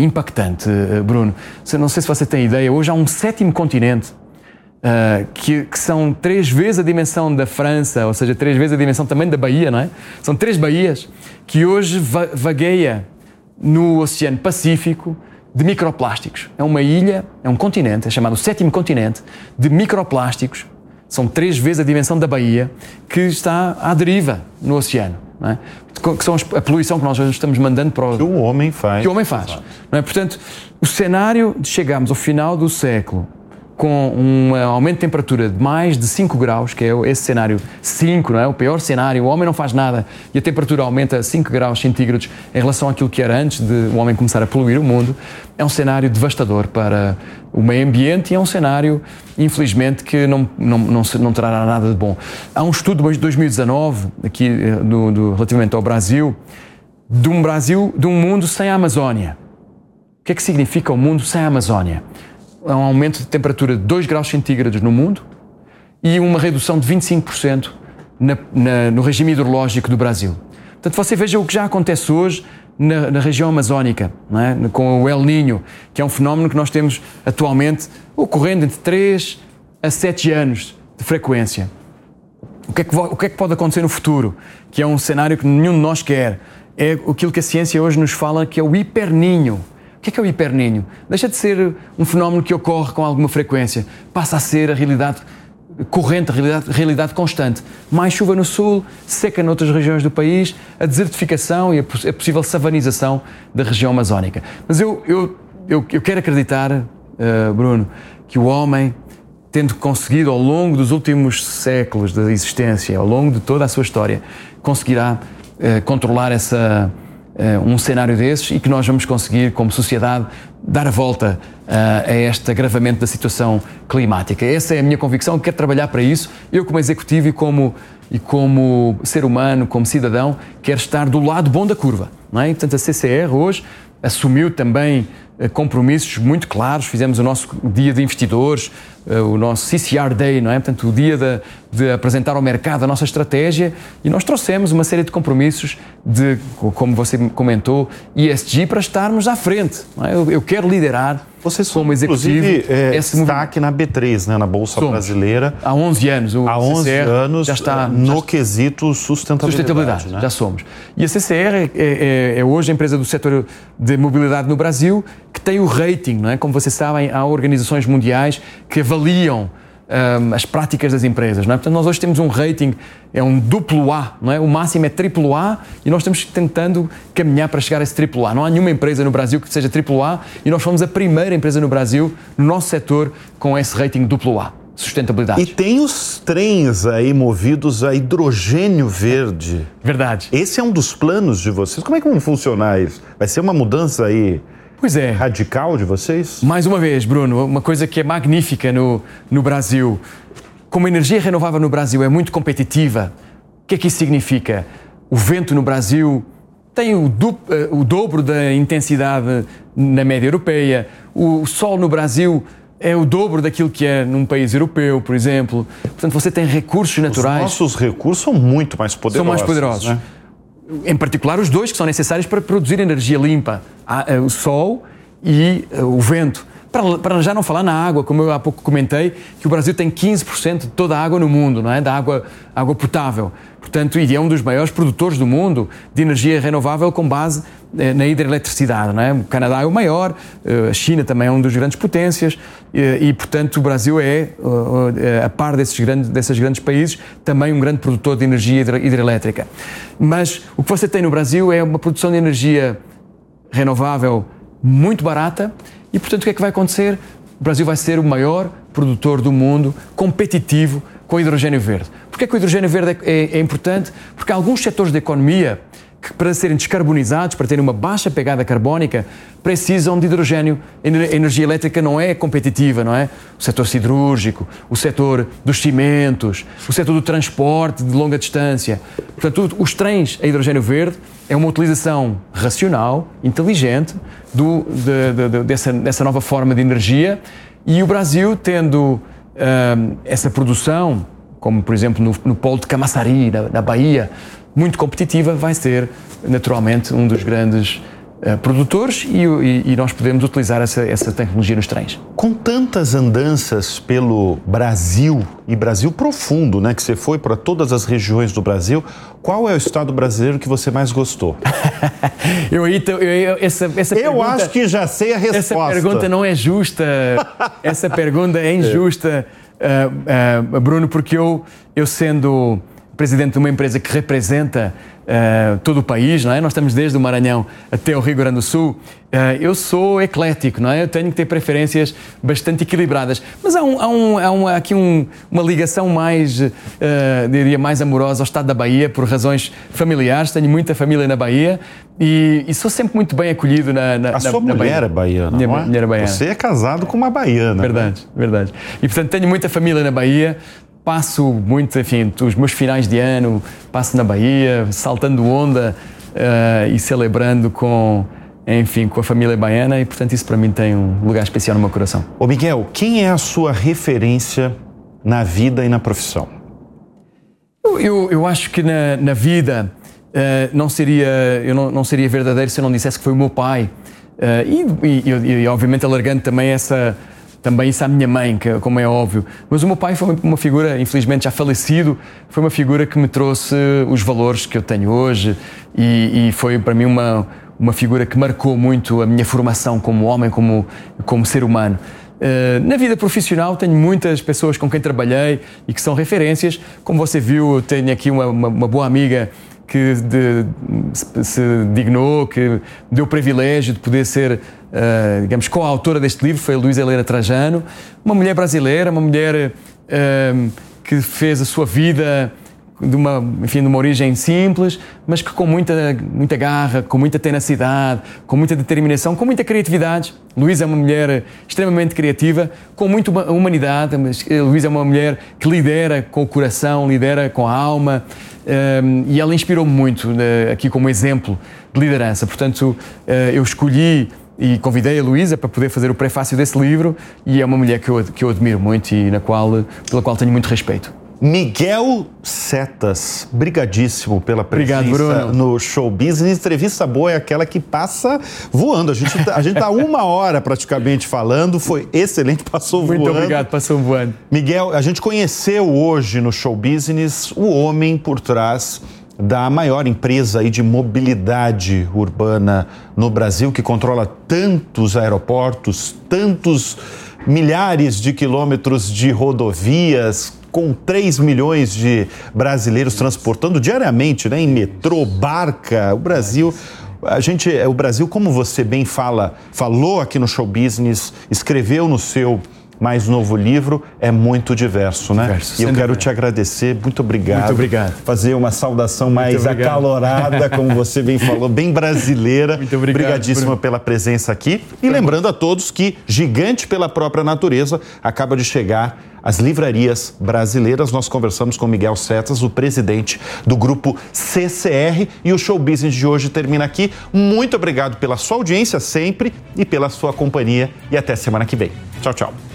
impactante, uh, Bruno. Não sei se você tem ideia, hoje há um sétimo continente uh, que, que, são três vezes a dimensão da França, ou seja, três vezes a dimensão também da Bahia, não é? São três baías que hoje va vagueia no Oceano Pacífico de microplásticos. É uma ilha, é um continente, é chamado o sétimo continente, de microplásticos são três vezes a dimensão da Bahia, que está à deriva no oceano. É? Que são a poluição que nós estamos mandando para o. Que o homem faz. Que o homem faz. É? Portanto, o cenário de chegarmos ao final do século com um aumento de temperatura de mais de 5 graus, que é esse cenário 5, não é? O pior cenário, o homem não faz nada e a temperatura aumenta 5 graus centígrados em relação àquilo que era antes de o homem começar a poluir o mundo, é um cenário devastador para o meio ambiente e é um cenário, infelizmente, que não, não, não, não trará nada de bom. Há um estudo de 2019, aqui eh, do, do, relativamente ao Brasil, de um Brasil, de um mundo sem a Amazónia. O que é que significa o um mundo sem a Amazónia? É um aumento de temperatura de 2 graus centígrados no mundo e uma redução de 25% na, na, no regime hidrológico do Brasil. Portanto, você veja o que já acontece hoje na, na região amazónica, é? com o El Niño, que é um fenómeno que nós temos atualmente ocorrendo entre 3 a 7 anos de frequência. O que, é que, o que é que pode acontecer no futuro? Que é um cenário que nenhum de nós quer. É aquilo que a ciência hoje nos fala que é o hiperninho. O que é, que é o hiperninho? Deixa de ser um fenómeno que ocorre com alguma frequência, passa a ser a realidade corrente, realidade, realidade constante. Mais chuva no sul, seca noutras regiões do país, a desertificação e a, a possível savanização da região amazónica. Mas eu, eu, eu, eu quero acreditar, uh, Bruno, que o homem, tendo conseguido ao longo dos últimos séculos da existência, ao longo de toda a sua história, conseguirá uh, controlar essa um cenário desses e que nós vamos conseguir, como sociedade, dar a volta uh, a este agravamento da situação climática. Essa é a minha convicção, quero trabalhar para isso. Eu, como executivo e como, e como ser humano, como cidadão, quero estar do lado bom da curva. Não é? Portanto, a CCR hoje assumiu também uh, compromissos muito claros. Fizemos o nosso dia de investidores, uh, o nosso CCR Day, não é? Portanto, o dia de, de, apresentar ao mercado a nossa estratégia e nós trouxemos uma série de compromissos de, como você comentou, ESG para estarmos à frente. É? Eu, eu, quero liderar Vocês como executivo. É, esse destaque na B3, né, na Bolsa Somos. Brasileira. Há 11 anos. O há 11 CCR anos já está no já, quesito sustentabilidade. Sustentabilidade, né? já somos. E a CCR é, é, é, hoje a empresa do setor de mobilidade no Brasil que tem o rating, não é? como vocês sabem, há organizações mundiais que avaliam um, as práticas das empresas. Não é? Portanto, nós hoje temos um rating, é um duplo A, não é? o máximo é triplo A e nós estamos tentando caminhar para chegar a esse triplo A. Não há nenhuma empresa no Brasil que seja triplo A e nós fomos a primeira empresa no Brasil, no nosso setor, com esse rating duplo A. Sustentabilidade. E tem os trens aí movidos a hidrogênio verde. Verdade. Esse é um dos planos de vocês. Como é que vai funcionar isso? Vai ser uma mudança aí Pois é. Radical de vocês? Mais uma vez, Bruno, uma coisa que é magnífica no, no Brasil. Como a energia renovável no Brasil é muito competitiva, o que é que isso significa? O vento no Brasil tem o, eh, o dobro da intensidade na média europeia, o sol no Brasil é o dobro daquilo que é num país europeu, por exemplo. Portanto, você tem recursos naturais. Os nossos recursos são muito mais poderosos. São mais poderosos. Né? Em particular os dois que são necessários para produzir energia limpa, eh, o sol e eh, o vento. Para, já não falar na água, como eu há pouco comentei, que o Brasil tem 15% de toda a água no mundo, não é? Da água, água potável. Portanto, e é um dos maiores produtores do mundo de energia renovável com base eh, na hidroeletricidade, não é? O Canadá é o maior, eh, a China também é uma das grandes potências e, e, portanto, o Brasil é, a par desses grandes, desses grandes países, também um grande produtor de energia hidrelétrica. Mas o que você tem no Brasil é uma produção de energia renovável muito barata e, portanto, o que é que vai acontecer? O Brasil vai ser o maior produtor do mundo competitivo com hidrogênio verde. Porquê que o hidrogênio verde é, é, é importante? Porque alguns setores da economia que para serem descarbonizados, para terem uma baixa pegada carbónica, precisam de hidrogênio. A energia elétrica não é competitiva, não é? O setor siderúrgico, o setor dos cimentos, o setor do transporte de longa distância. Portanto, os trens a hidrogênio verde é uma utilização racional, inteligente, do, de, de, de, dessa, dessa nova forma de energia e o Brasil tendo essa produção, como por exemplo no, no polo de Camaçari, na, na Bahia, muito competitiva, vai ser naturalmente um dos grandes uh, produtores e, e, e, nós podemos utilizar essa, essa tecnologia nos trens. Com tantas andanças pelo Brasil e Brasil profundo, né, que você foi para todas as regiões do Brasil, qual é o estado brasileiro que você mais gostou? eu, eu, eu, essa, essa eu pergunta, acho que já sei a resposta. Essa pergunta não é justa. essa pergunta é injusta, uh, uh, Bruno, porque eu, eu sendo presidente de uma empresa que representa uh, todo o país, não é? Nós estamos desde o Maranhão até o Rio Grande do Sul. Uh, eu sou eclético, não é? Eu tenho que ter preferências bastante equilibradas. Mas há, um, há, um, há, um, há aqui um, uma ligação mais, uh, diria, mais amorosa ao estado da Bahia, por razões familiares. Tenho muita família na Bahia e, e sou sempre muito bem acolhido na, na A sua na, mulher é baiana, Minha, não é? mulher é baiana. Você é casado com uma baiana. Verdade, né? verdade. E portanto tenho muita família na Bahia passo muito, enfim, os meus finais de ano, passo na Bahia, saltando onda uh, e celebrando com, enfim, com a família baiana e, portanto, isso para mim tem um lugar especial no meu coração. Ô Miguel, quem é a sua referência na vida e na profissão? Eu, eu acho que na, na vida uh, não seria, eu não, não, seria verdadeiro se eu não dissesse que foi o meu pai. Uh, e, e, e, obviamente alargando também essa também isso à minha mãe, que, como é óbvio. Mas o meu pai foi uma figura, infelizmente já falecido, foi uma figura que me trouxe os valores que eu tenho hoje e, e foi para mim uma, uma figura que marcou muito a minha formação como homem, como, como ser humano. Uh, na vida profissional tenho muitas pessoas com quem trabalhei e que são referências. Como você viu, tenho aqui uma, uma, uma boa amiga que de, se dignou, que deu o privilégio de poder ser, uh, digamos, coautora deste livro, foi a Luísa Helena Trajano, uma mulher brasileira, uma mulher uh, que fez a sua vida de uma, enfim, de uma origem simples, mas que com muita, muita garra, com muita tenacidade, com muita determinação, com muita criatividade. Luísa é uma mulher extremamente criativa, com muita humanidade, mas Luísa é uma mulher que lidera com o coração, lidera com a alma, e ela inspirou-me muito aqui como exemplo de liderança. Portanto, eu escolhi e convidei a Luísa para poder fazer o prefácio desse livro e é uma mulher que eu, que eu admiro muito e na qual, pela qual tenho muito respeito. Miguel Setas, brigadíssimo pela presença Obrigado, no Show Business. Entrevista boa é aquela que passa voando. A gente tá, a gente tá uma hora praticamente falando, foi excelente, passou Muito voando. Muito obrigado, passou voando. Miguel, a gente conheceu hoje no Show Business o homem por trás da maior empresa de mobilidade urbana no Brasil, que controla tantos aeroportos, tantos milhares de quilômetros de rodovias, com 3 milhões de brasileiros transportando diariamente, né, em metrô, barca, o Brasil a gente, o Brasil, como você bem fala, falou aqui no Show Business, escreveu no seu mais novo livro, é muito diverso, né? Diverso, e eu quero te agradecer, muito obrigado. Muito obrigado. Fazer uma saudação mais acalorada, como você bem falou, bem brasileira. Muito obrigado. Obrigadíssima Bruno. pela presença aqui. E lembrando a todos que Gigante pela própria natureza acaba de chegar as livrarias brasileiras. Nós conversamos com Miguel Setas, o presidente do grupo CCR, e o show business de hoje termina aqui. Muito obrigado pela sua audiência sempre e pela sua companhia e até semana que vem. Tchau, tchau.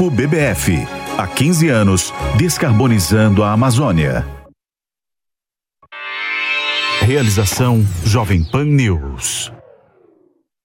Grupo BBF. Há 15 anos, descarbonizando a Amazônia. Realização Jovem Pan News.